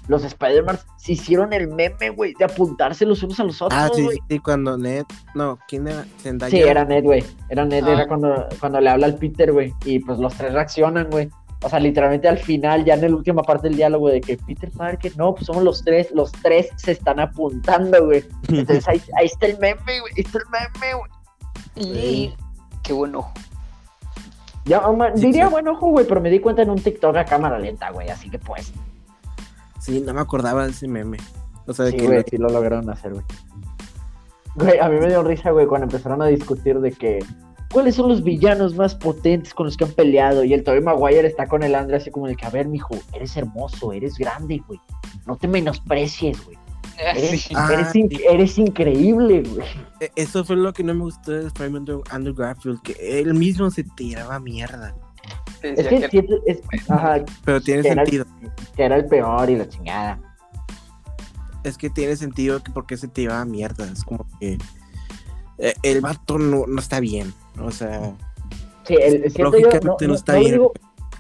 los Spider-Man se hicieron el meme, güey, de apuntarse los unos a los otros. Ah, sí, sí, cuando Ned. No, ¿quién era? Zendaya. Sí, era Ned, güey. Era Ned, era ah. cuando, cuando le habla al Peter, güey. Y pues los tres reaccionan, güey. O sea, literalmente al final, ya en la última parte del diálogo, de que Peter Parker, no, pues somos los tres, los tres se están apuntando, güey. Entonces ahí, está el meme, güey. Ahí está el meme, güey. Y qué buen ojo. Ya, diría buen ojo, güey, pero me di cuenta en un TikTok a cámara lenta, güey. Así que pues. Sí, no me acordaba de ese meme. O sea, de que güey, sí lo lograron hacer, güey. Güey, a mí me dio risa, güey, cuando empezaron a discutir de que ¿cuáles son los villanos más potentes con los que han peleado? Y el Tobey Maguire está con el Andre así como de que, a ver, mijo, eres hermoso, eres grande, güey. No te menosprecies, güey. Eres, ah, eres, increíble, güey. E, eso fue lo que no me gustó de Spider-Man Andrew Garfield, que él mismo se tiraba mierda. Es que, es, ajá, pero tiene sentido. que era el peor y la chingada. Es que tiene sentido que porque se te iba a mierda. Es como que eh, el vato no, no, está bien. O sea, sí, el, lógicamente no, está bien.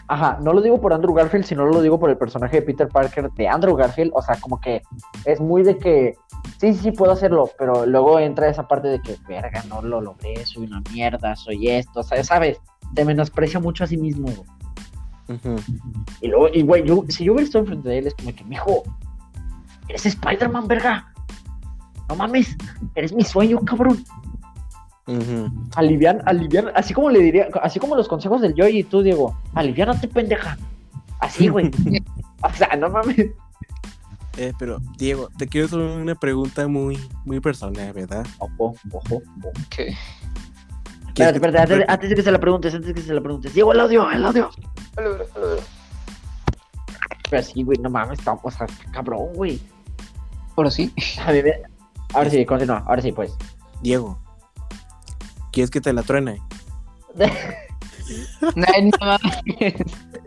ajá, no lo digo por Andrew Garfield, sino lo digo por el personaje de Peter Parker de Andrew Garfield. O sea, como que es muy de que sí, sí, puedo hacerlo, pero luego entra esa parte de que, verga, no lo logré, soy una mierda, soy esto, o sea, ¿sabes? Te menosprecia mucho a sí mismo, Y luego, y güey, yo, si yo hubiera estado enfrente de él, es como que, mijo, eres Spider-Man, verga. No mames, eres mi sueño, cabrón. Alivian, alivian, así como le diría, así como los consejos del Joy y tú, Diego, aliviánate, pendeja. Así, güey. o sea, no mames. Eh, pero, Diego, te quiero hacer una pregunta muy, muy personal, ¿verdad? Ojo, ojo, ojo. ¿Qué? Espérate, espérate, antes, de que se la preguntes, antes de que se la preguntes. Diego, el audio, el audio. El audio, el audio. Pero sí, güey, no mames, estamos, o sea, cabrón, güey. Ahora sí. A mí me... Ahora sí, continúa, ahora sí, pues. Diego, ¿quieres que te la truene? no, no mames.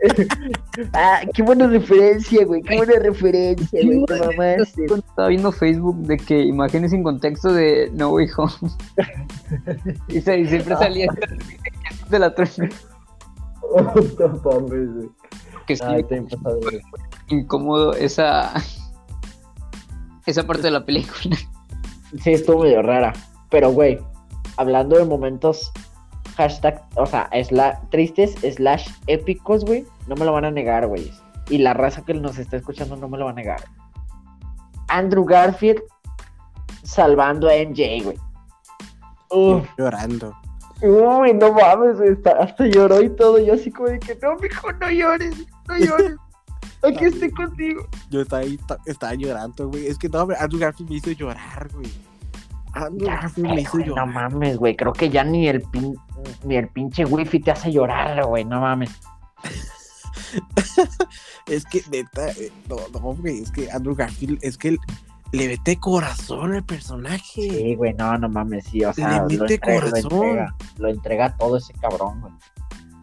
ah, qué buena referencia, güey. Qué buena referencia, güey. Estaba viendo Facebook de que imágenes sin contexto de No Way Home. y, siempre salía de la truena. que sí, incómodo esa esa parte de la película. Sí, estuvo medio rara. Pero, güey, hablando de momentos hashtag, o sea, tristes slash épicos, güey, no me lo van a negar, güey. Y la raza que nos está escuchando no me lo va a negar. Andrew Garfield salvando a MJ, güey. Llorando. Uy, no mames, güey, hasta lloró y todo. Yo así como de que, no, mijo, no llores, no llores. Aquí estoy contigo. Yo estaba ahí, estaba llorando, güey. Es que no, Andrew Garfield me hizo llorar, güey. Andrew Garfield me hizo llorar. No mames, güey. Creo que ya ni el, pin, ni el pinche wifi te hace llorar, güey. No mames. es que, neta, eh, no, no, güey, es que Andrew Garfield, es que le mete corazón al personaje. Sí, güey, no, no mames, sí, o sea, le mete corazón. Lo entrega, todo ese cabrón, güey.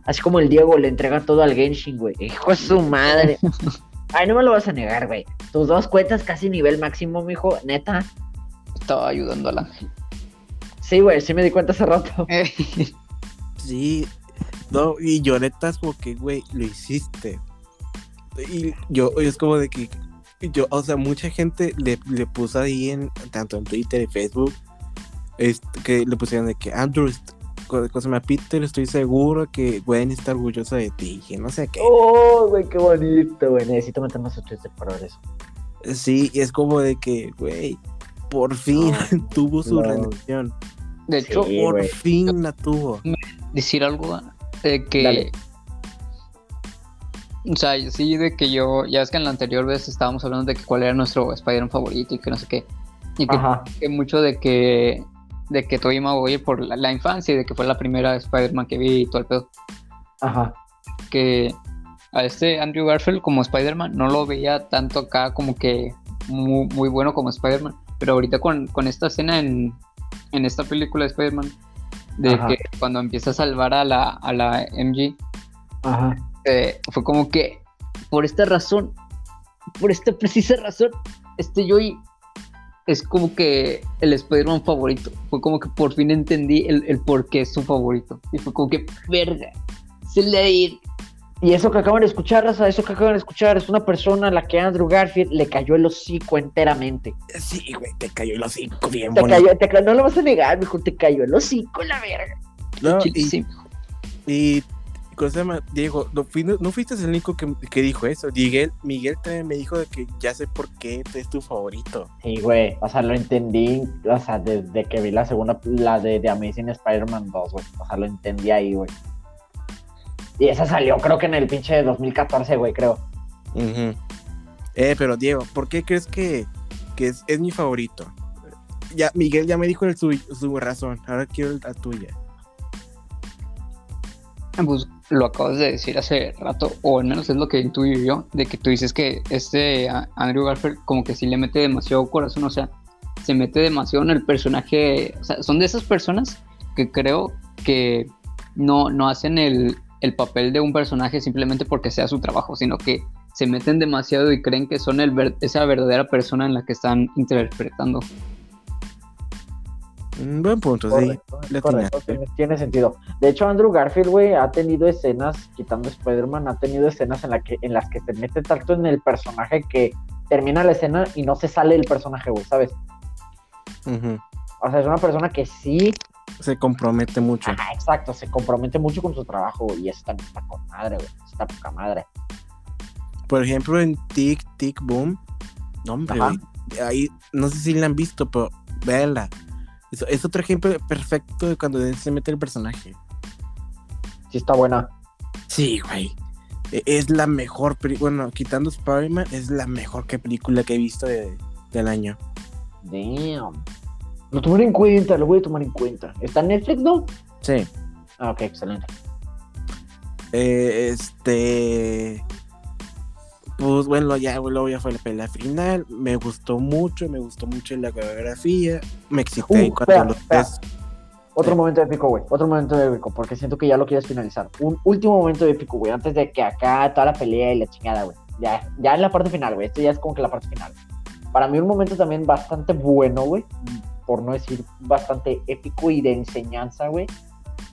Así como el Diego le entrega todo al Genshin, güey. Hijo de su madre. Ay, no me lo vas a negar, güey. Tus dos cuentas casi nivel máximo, mijo, neta. Estaba ayudando al ángel. Sí, güey, sí me di cuenta hace rato. sí, no, y yo neta es como que, güey, lo hiciste. Y yo, es como de que, yo, o sea, mucha gente le, le puso ahí en, tanto en Twitter y Facebook, que le pusieron de que Andrew, cosa me Peter, estoy seguro que Gwen está orgullosa de ti, que no sé qué. Oh, güey, qué bonito, güey, necesito meter más a Twitter para ver eso. Sí, y es como de que, güey, por fin tuvo su redención. De hecho, por fin la tuvo. Decir algo de que. O sea, sí, de que yo. Ya es que en la anterior vez estábamos hablando de que cuál era nuestro Spider-Man favorito y que no sé qué. Y que, mucho de que. De que Tobey Maguire por la, infancia y de que fue la primera Spider-Man que vi y todo el pedo. Ajá. Que a este Andrew Garfield como Spider-Man no lo veía tanto acá como que muy, muy bueno como Spider-Man. Pero ahorita con, con esta escena en, en esta película de Spider-Man de que cuando empieza a salvar a la, a la MG, eh, fue como que por esta razón, por esta precisa razón, este Joey es como que el Spider-Man favorito. Fue como que por fin entendí el, el por qué es su favorito. Y fue como que, verga, se le ir y eso que acaban de escuchar, Raza, eso que acaban de escuchar, es una persona a la que Andrew Garfield le cayó el hocico enteramente. Sí, güey, te cayó el hocico bien te Cayó, te no lo vas a negar, mijo, te cayó el hocico, la verga. No, y, y cosa más, Diego, no, fuiste el único que, que, dijo eso. Miguel, Miguel también me dijo de que ya sé por qué es tu favorito. Sí, güey, o sea, lo entendí, o sea, desde que vi la segunda, la de, de Amazing Spider-Man 2, güey. O sea, lo entendí ahí, güey. Y esa salió creo que en el pinche de 2014, güey, creo. Eh, pero Diego, ¿por qué crees que, es, mi favorito? Ya, Miguel ya me dijo el su, su razón, ahora quiero la tuya. Pues lo acabas de decir hace rato, o al menos es lo que intuyo yo, de que tú dices que este Andrew Garfield como que sí le mete demasiado corazón, o sea, se mete demasiado en el personaje, o sea, son de esas personas que creo que no, no hacen el, el papel de un personaje simplemente porque sea su trabajo, sino que se meten demasiado y creen que son el esa verdadera persona en la que están interpretando. Un buen punto, sí. tiene, sentido. De hecho, Andrew Garfield, güey, ha tenido escenas, quitando Spider-Man, ha tenido escenas en, la que, en las que se mete tanto en el personaje que termina la escena y no se sale el personaje, güey, ¿sabes? O sea, es una persona que sí se compromete mucho. exacto, se compromete mucho con su trabajo y eso también está con madre, güey. Está poca madre. Por ejemplo, en Tic Tic Boom, no, hombre, ahí no sé si la han visto, pero véanla. Es, otro ejemplo perfecto de cuando se mete el personaje. Sí, está buena. Sí, güey. E, es la mejor bueno, quitando Spider-Man, es la mejor que película que he visto del año. Damn. Lo tomaré en cuenta, lo voy a tomar en cuenta. ¿Está en Netflix, no? Sí. Ah, ok, excelente. Eh, este. Pues bueno, ya luego ya fue la pelea final. Me gustó mucho, me gustó mucho la coreografía. Me excité uh, cuando Otro momento épico, güey. Otro momento épico, porque siento que ya lo quieres finalizar. Un último momento épico, güey. Antes de que acá toda la pelea y la chingada, güey. Ya, ya en la parte final, güey. Esto ya es como que la parte final. Para mí un momento también bastante bueno, güey por no decir bastante épico y de enseñanza, güey,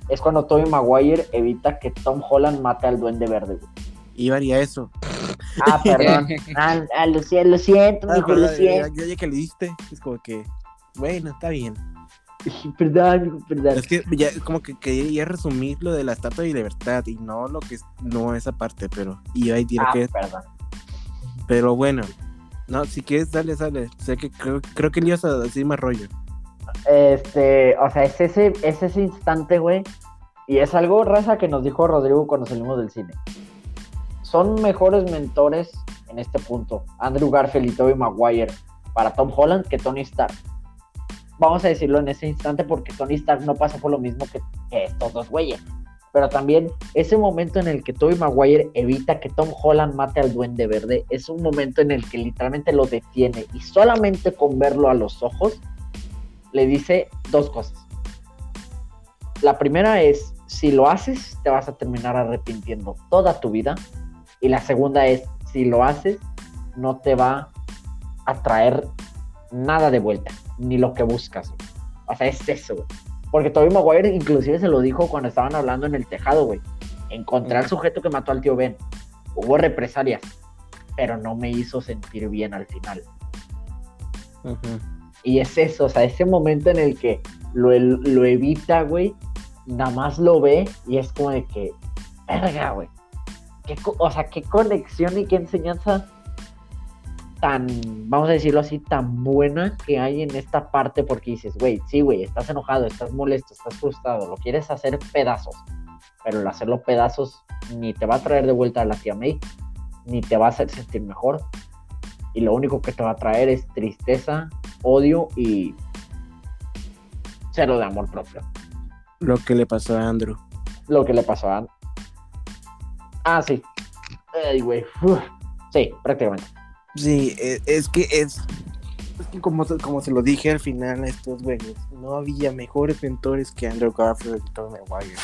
es cuando Tobey Maguire evita que Tom Holland mate al Duende Verde, güey. Y haría eso. Ah, perdón. ah, ah lo, siento, lo siento, ah, lo siento. Ya, que le diste, es como que, bueno, está bien. perdón, perdón. Es que ya como que quería resumir lo de la estatua de libertad y no lo que es, no esa parte, pero y ahí diré ah, que perdón. Pero bueno, no, si quieres, dale, dale. Sé que creo, creo que le ibas a decir más rollo. Este, o sea, es ese, es ese instante, güey. Y es algo, raza, que nos dijo Rodrigo cuando salimos del cine. Son mejores mentores en este punto, Andrew Garfield y Tobey Maguire, para Tom Holland que Tony Stark. Vamos a decirlo en ese instante porque Tony Stark no pasa por lo mismo que, que estos dos güeyes. Pero también ese momento en el que Tobey Maguire evita que Tom Holland mate al Duende Verde es un momento en el que literalmente lo detiene y solamente con verlo a los ojos le dice dos cosas. La primera es, si lo haces, te vas a terminar arrepintiendo toda tu vida. Y la segunda es, si lo haces, no te va a traer nada de vuelta. ni lo que buscas. O sea, es eso, güey. Porque Tobey Maguire inclusive se lo dijo cuando estaban hablando en el tejado, güey. Encontré al sujeto que mató al tío Ben. Hubo represalias, pero no me hizo sentir bien al final. Y es eso, o sea, ese momento en el que lo, evita, güey, nada más lo ve y es como de que, verga, güey. o sea, qué conexión y qué enseñanza tan, vamos a decirlo así, tan buena que hay en esta parte porque dices, güey, sí, güey, estás enojado, estás molesto, estás frustrado, lo quieres hacer pedazos, pero el hacerlo pedazos ni te va a traer de vuelta a la tía May, ni te va a hacer sentir mejor, y lo único que te va a traer es tristeza, odio y cero de amor propio. Lo que le pasó a Andrew. Lo que le pasó a Andrew. Ah, sí. Ay, güey. Sí, prácticamente. Sí, e, es que es, es que como, como se lo dije al final a estos güeyes, no había mejores mentores que Andrew Garfield y Tom Maguire.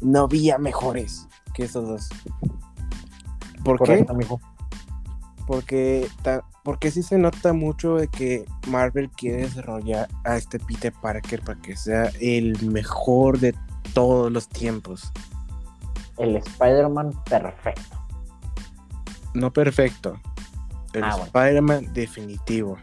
No había mejores que esos dos. ¿Por qué? Porque, porque sí se nota mucho de que Marvel quiere desarrollar a este Peter Parker para que sea el mejor de todos los tiempos. El Spider-Man perfecto. No perfecto, el ah, Spider-Man definitivo.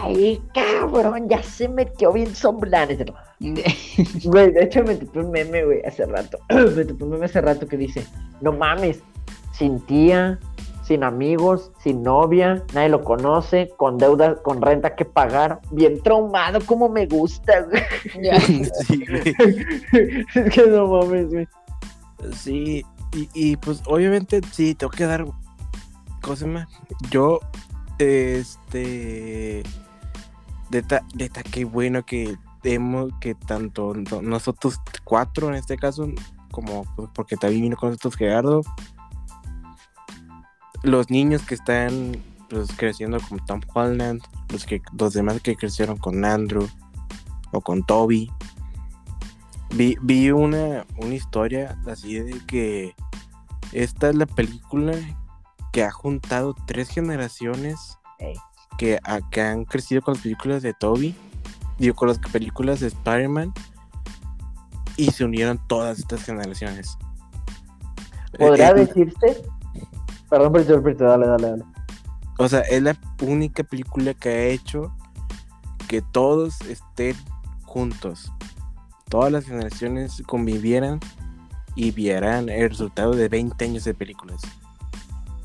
Ay, cabrón, ya se metió bien somblanes. Güey, de hecho me topé un meme, güey, hace rato. me topé un meme hace rato que dice, no mames, sin tía, sin amigos, sin novia, nadie lo conoce, con deuda, con renta que pagar, bien traumado, como me gusta, güey. sí, güey. es que no mames, güey. Sí, y, y pues obviamente sí, tengo que dar Cosima, yo, este, de ta, qué bueno que hemos, que tanto nosotros cuatro en este caso, como pues, porque también vino con nosotros Gerardo, los niños que están pues, creciendo con Tom Holland, los, que, los demás que crecieron con Andrew o con Toby. Vi, vi una, una historia así de que esta es la película que ha juntado tres generaciones que, han crecido con las películas de Toby, digo, con las películas de Spider-Man, y se unieron todas estas generaciones. ¿Podría eh, eh, decirse? Perdón por dale, dale, dale. O sea, es la única película que ha hecho que todos estén juntos. Todas las generaciones convivieran y vieran el resultado de 20 años de películas.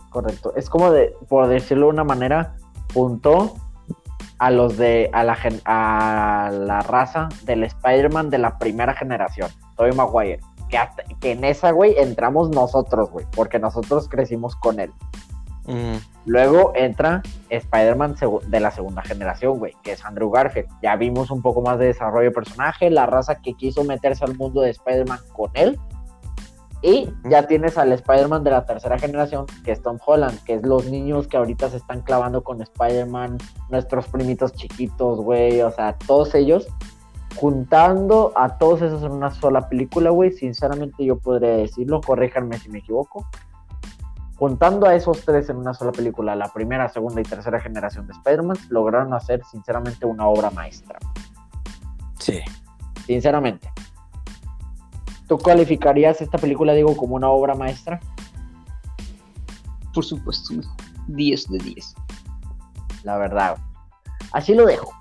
Correcto. Es como de, por decirlo de una manera, juntó a los de, a la, a la raza del Spider-Man de la primera generación, Tobey Maguire. Que, que en esa, güey, entramos nosotros, güey, porque nosotros crecimos con él. Luego entra Spider-Man de la segunda generación, güey, que es Andrew Garfield. Ya vimos un poco más de desarrollo de personaje, la raza que quiso meterse al mundo de Spider-Man con él y ya tienes al Spider-Man de la tercera generación, que es Tom Holland, que es los niños que ahorita se están clavando con Spider-Man, nuestros primitos chiquitos, güey, o sea, todos ellos, juntando a todos esos en una sola película, güey, sinceramente yo podría decirlo, corríjanme si me equivoco, juntando a esos tres en una sola película, la primera, segunda y tercera generación de Spider-Man, lograron hacer sinceramente una obra maestra. Sí. Sinceramente. ¿Tú calificarías esta película, digo, como una obra maestra? Por supuesto, 10 de 10. La verdad. Así lo dejo.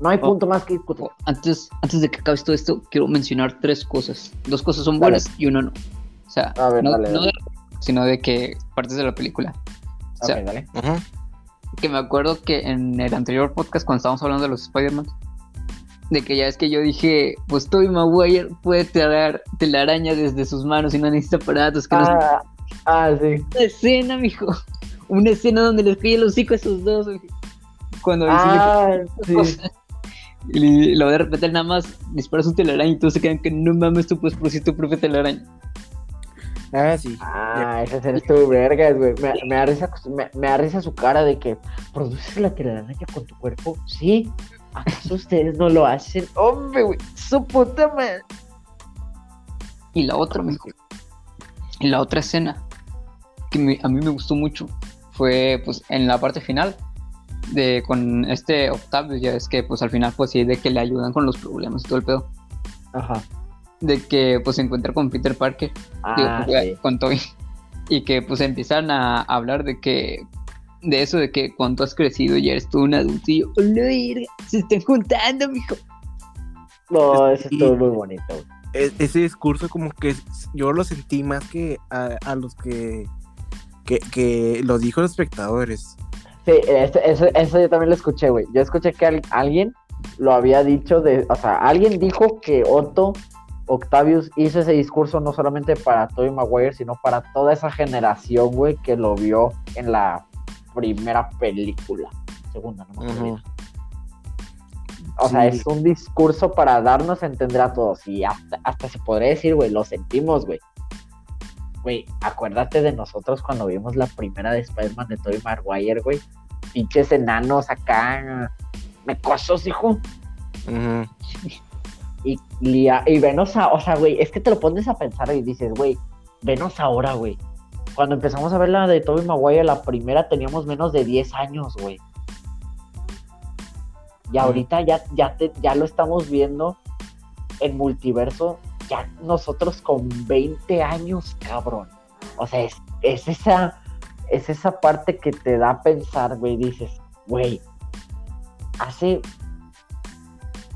No hay oh, punto más que discutir. Oh, antes, antes de que acabes todo esto, quiero mencionar tres cosas. Dos cosas son buenas y una no. O sea, no, de, sino de que partes de la película. O sea, dale. Que me acuerdo que en el anterior podcast, cuando estábamos hablando de los Spider-Man, de que ya es que yo dije, pues Toby Maguire puede tirar telaraña desde sus manos y no necesita aparatos. Que ah, ah, sí. Una escena, mijo. Una escena donde les cae el hocico a esos dos. Cuando ah, sí. Y luego de repente nada más dispara su telaraña y todos se quedan que no mames, tú puedes producir tu propia telaraña. Ah, sí. Ah, esa escena estuvo vergas, güey. Me, me, da risa, me, me da risa su cara de que produces la telaraña con tu cuerpo. Sí, ¿Acaso ustedes no lo hacen? Hombre, güey, su puta madre. Y la otra, mejor. Y la otra escena que a mí me gustó mucho fue, pues, en la parte final, de con este Octavio, ya es que pues al final pues sí, de que le ayudan con los problemas y todo el pedo. Ajá. De que pues se encuentra con Peter Parker, ah, con Toby, y que pues empiezan a hablar de que de eso de que cuánto has crecido, ya eres tú un adulto y yo, se están juntando, mijo. No, eso estuvo muy bonito. E-, ese discurso como que yo lo sentí más que a, los que, que, lo dijo los espectadores. Sí, eso, eso, yo también lo escuché, güey. Yo escuché que alguien lo había dicho de, o sea, alguien dijo que Otto Octavius hizo ese discurso no solamente para Tobey Maguire, sino para toda esa generación, güey, que lo vio en la primera película. Segunda, no me acuerdo. O sea, es un discurso para darnos a entender a todos. Y hasta, hasta se podría decir, güey, lo sentimos, güey. Güey, acuérdate de nosotros cuando vimos la primera de Spider-Man de Tobey Maguire, güey. Pinches enanos acá, mecosos, hijo. y, y, venos a, o sea, güey, es que te lo pones a pensar y dices, güey, venos ahora, güey. Cuando empezamos a ver la de Tobey Maguire, la primera teníamos menos de 10 años, güey. Y ahorita ya, ya, ya lo estamos viendo en multiverso, ya nosotros con 20 años, cabrón. O sea, es, esa, es esa parte que te da a pensar, güey. Dices, güey, hace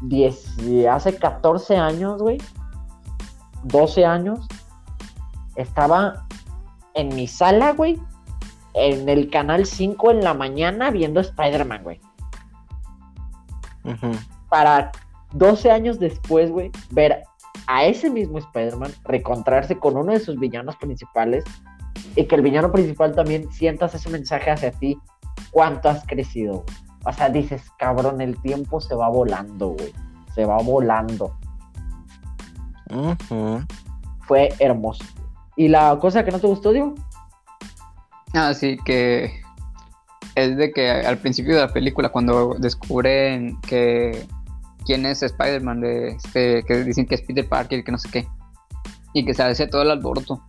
10, hace 14 años, güey, 12 años, estaba en mi sala, güey, en el canal 5 en la mañana viendo Spider-Man, güey. Para 12 años después, güey, ver a ese mismo Spider-Man recontrarse con uno de sus villanos principales y que el villano principal también sientas ese mensaje hacia ti, cuánto has crecido, O sea, dices, cabrón, el tiempo se va volando, güey. Se va volando. Fue hermoso. ¿Y la cosa que no te gustó, Diego? Ah, sí, que es de que al principio de la película, cuando descubren que quién es Spider-Man, de este, que dicen que es Peter Parker, que no sé qué, y que se hace todo el alboroto.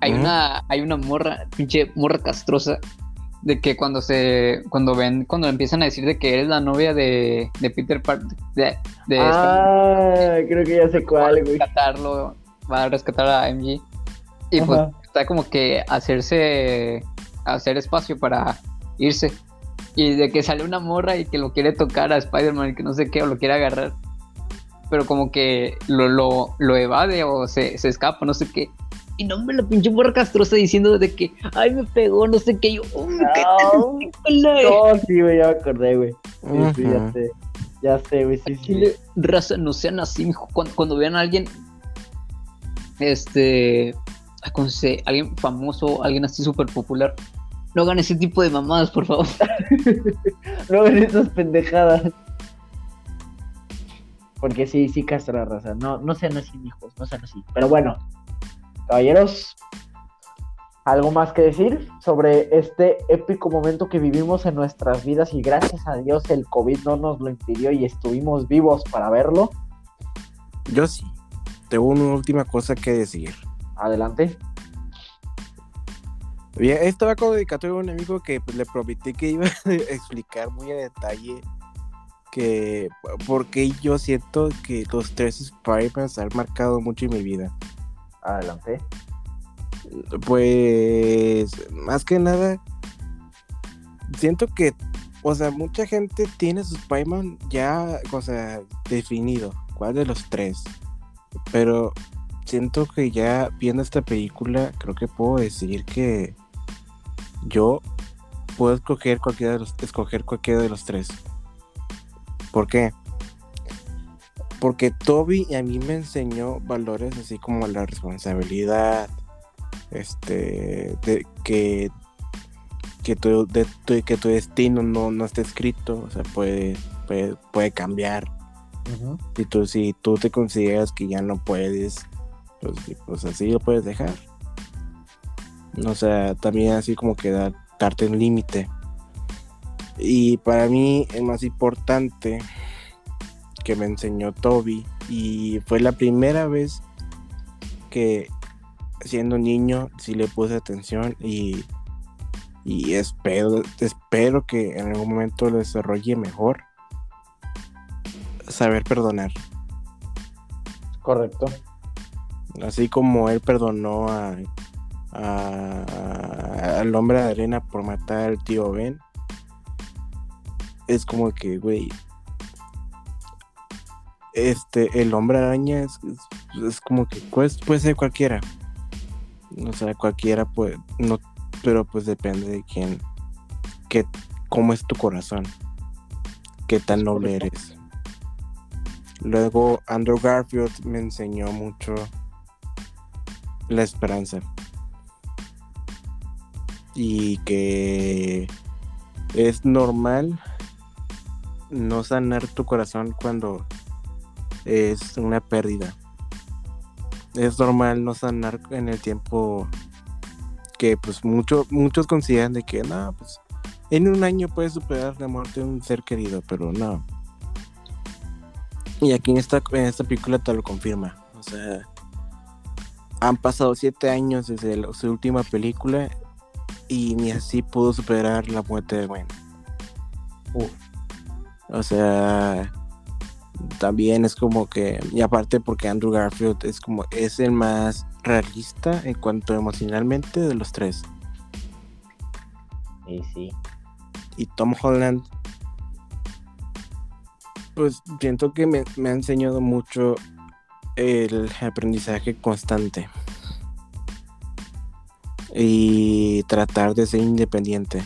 Hay una, hay una morra, pinche morra castrosa, de que cuando se, cuando ven, cuando empiezan a decir de que eres la novia de, de Peter Parker, de, ah, creo que ya sé cuál, güey. Rescatarlo, va a rescatar a MG. Y pues está como que hacerse hacer espacio para irse. Y de que sale una morra y que lo quiere tocar a Spider-Man y que no sé qué, o lo quiere agarrar. Pero como que lo, lo, lo evade o se, se, escapa, no sé qué. Y no me lo pinche morra castrosa diciendo de que, ay, me pegó, no sé qué. Yo, no, no, sí, güey, ya me acordé, güey. Sí, ya sé. Ya sé, güey, sí, sí. Raza, no sean así, Cuando, cuando vean a alguien, este, con alguien famoso, alguien así súper popular, no hagan ese tipo de mamadas, por favor. no hagan esas pendejadas. Porque sí, sí castra la raza. No, no sean así, hijos, no sean así. Pero bueno, caballeros, ¿algo más que decir sobre este épico momento que vivimos en nuestras vidas? Y gracias a Dios el COVID no nos lo impidió y estuvimos vivos para verlo. Yo sí. Tengo una última cosa que decir. Adelante. Bien, esto va con dedicatoria a un amigo que pues, le prometí que iba a explicar muy a detalle que porque yo siento que los tres Spider-Man han marcado mucho en mi vida. Adelante. Pues más que nada siento que o sea, mucha gente tiene su Spider-Man ya, o sea, definido, cuál de los tres. Pero siento que ya viendo esta película, creo que puedo decir que yo puedo escoger cualquiera de los, escoger cualquiera de los tres. ¿Por qué? Porque Toby a mí me enseñó valores así como la responsabilidad, este, de, que, que, tu, de, que tu destino no, no está escrito, o sea, puede, puede, cambiar. si, tú, si tú te consideras que ya no puedes pues, pues, así lo puedes dejar. O sea, también así como que darte un límite. Y para mí el más importante que me enseñó Toby y fue la primera vez que siendo niño sí le puse atención y Y espero, espero que en algún momento lo desarrolle mejor. Saber perdonar. Correcto. Así como él perdonó a, al hombre de arena por matar al tío Ben. Es como que, güey. Este, el hombre araña es, como que puede, puede ser cualquiera. O sea, cualquiera puede. No, pero pues depende de quién. Que, cómo es tu corazón. Qué tan noble eres. Luego, Andrew Garfield me enseñó mucho la esperanza. Y que es normal no sanar tu corazón cuando es una pérdida. Es normal no sanar en el tiempo que pues mucho, muchos consideran de que no, pues en un año puedes superar la muerte de un ser querido, pero no. Y aquí en esta, en esta película te lo confirma. O sea, han pasado siete años desde su última película y ni así pudo superar la muerte de Gwen. O sea, también es como que, y aparte porque Andrew Garfield es como, es el más realista en cuanto emocionalmente de los tres. Y sí. Y Tom Holland, pues siento que me, me ha enseñado mucho el aprendizaje constante y tratar de ser independiente.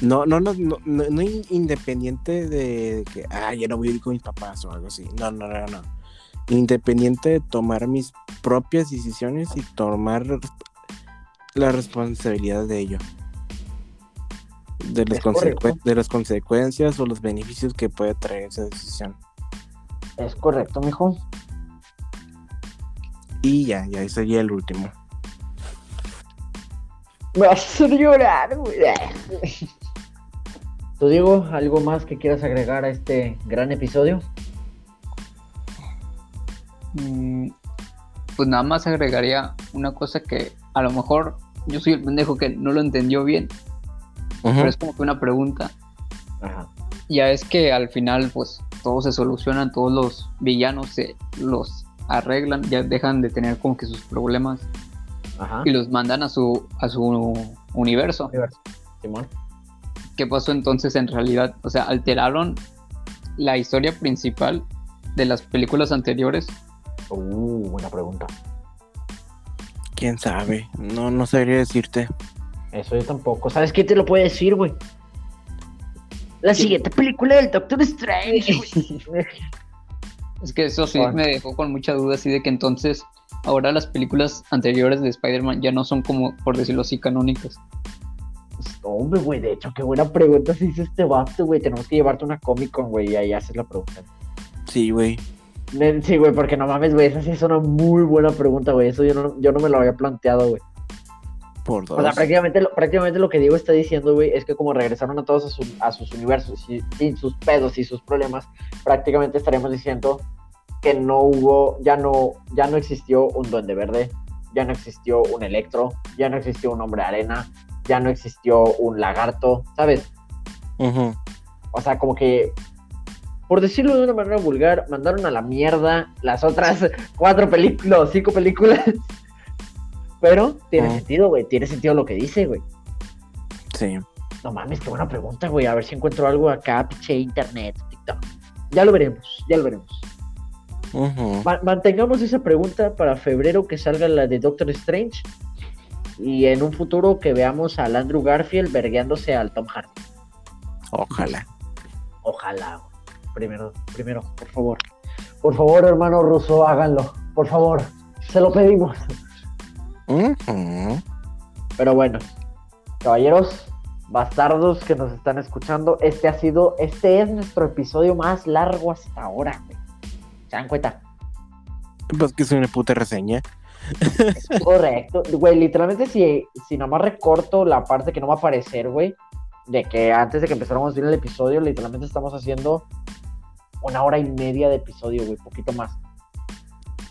No, no, no, no, no, independiente de que, ah, ya no voy a ir con mis papás o algo así. No, no, no, no. Independiente de tomar mis propias decisiones y tomar la responsabilidad de ello. De las, de las consecuencias o los beneficios que puede traer esa decisión. Es correcto, mijo. Y ya, ya sería el último. Me vas a llorar, güey. ¿Tú digo algo más que quieras agregar a este gran episodio? Mm, pues nada más agregaría una cosa que a lo mejor yo soy el pendejo que no lo entendió bien, pero es como que una pregunta. Ajá. Ya es que al final, pues todo se solucionan, todos los villanos se los arreglan, ya dejan de tener como que sus problemas y los mandan a su, a su universo. ¿Qué pasó entonces en realidad? O sea, alteraron la historia principal de las películas anteriores. Uh, buena pregunta. ¿Quién sabe? No, no sabría decirte. Eso yo tampoco. ¿Sabes qué te lo puede decir, güey? La siguiente película del Doctor Strange. Es que eso sí me dejó con mucha duda, así de que entonces ahora las películas anteriores de Spider-Man ya no son como, por decirlo así, canónicas. Pues, hombre, güey, de hecho, qué buena pregunta se hizo este vato, güey. Tenemos que llevarte una Comic Con, güey, y ahí haces la pregunta. Sí, güey. Sí, güey, porque no mames, güey, esa sí es una muy buena pregunta, güey. Eso yo no, yo no me lo había planteado, güey. Por dos. O sea, prácticamente, prácticamente lo que Diego está diciendo, güey, es que como regresaron a todos a, sus universos y, sin sus pedos y sus problemas, prácticamente estaríamos diciendo que no hubo, ya no, ya no existió un duende verde, ya no existió un electro, ya no existió un hombre arena, ya no existió un lagarto, ¿sabes? O sea, como que, por decirlo de una manera vulgar, mandaron a la mierda las otras cuatro películas, cinco películas pero tiene sentido, güey. Tiene sentido lo que dice, güey. Sí. No mames, qué buena pregunta, güey. A ver si encuentro algo acá, piche internet, TikTok. Ya lo veremos, ya lo veremos. mantengamos esa pregunta para febrero que salga la de Doctor Strange. Y en un futuro que veamos al Andrew Garfield vergueándose al Tom Hardy. Ojalá. Ojalá, güey. Primero, primero, por favor. Por favor, hermano ruso, háganlo. Por favor. Se lo pedimos. Pero bueno, caballeros, bastardos que nos están escuchando, este ha sido, este es nuestro episodio más largo hasta ahora, ¿Se dan cuenta? Pues que es una puta reseña. correcto, güey, literalmente si, si nomás recorto la parte que no va a aparecer, güey, de que antes de que empezáramos a ver el episodio, literalmente estamos haciendo una hora y media de episodio, güey, poquito más.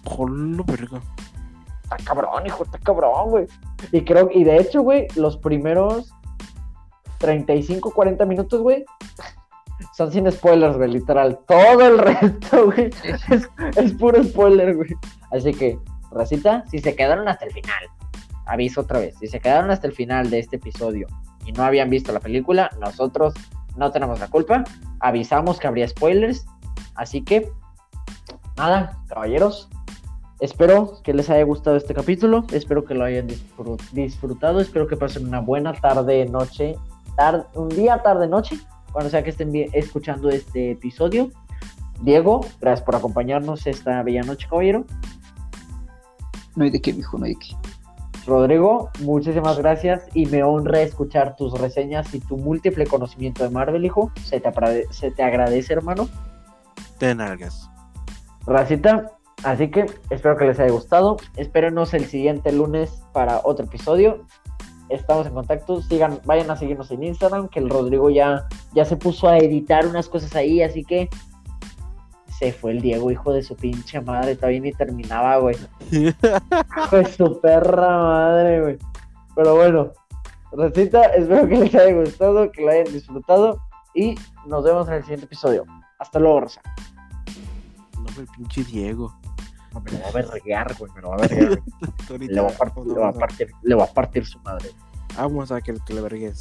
Jolo, verga está cabrón, hijo, está cabrón, güey. Y creo, y de hecho, güey, los primeros 35, 40 minutos, güey, son sin spoilers, güey, literal. Todo el resto, güey, es, puro spoiler, güey. Así que, Racita, si se quedaron hasta el final, aviso otra vez, si se quedaron hasta el final de este episodio y no habían visto la película, nosotros no tenemos la culpa. Avisamos que habría spoilers. Así que, nada, caballeros. Espero que les haya gustado este capítulo. Espero que lo hayan disfrutado. Espero que pasen una buena tarde, noche. un día, tarde, noche. Cuando sea que estén escuchando este episodio. Diego, gracias por acompañarnos esta bella noche, caballero. No hay de qué, mijo, no hay de qué. Rodrigo, muchísimas gracias y me honra escuchar tus reseñas y tu múltiple conocimiento de Marvel, hijo. Se te, se te agradece, hermano. De nalgas. Racita, así que espero que les haya gustado. Espérenos el siguiente lunes para otro episodio. Estamos en contacto. Sigan, vayan a seguirnos en Instagram, que el Rodrigo ya, ya se puso a editar unas cosas ahí, así que se fue el Diego, hijo de su pinche madre, todavía ni terminaba, güey. hijo de su perra madre, güey. Pero bueno, recita, espero que les haya gustado, que lo hayan disfrutado y nos vemos en el siguiente episodio. Hasta luego, Rosa. No, el pinche Diego. No, me lo va a verguear, güey, me lo va a verguear. le, va a partir, le, va a partir, le va a partir su madre. Vamos a que, le vergues.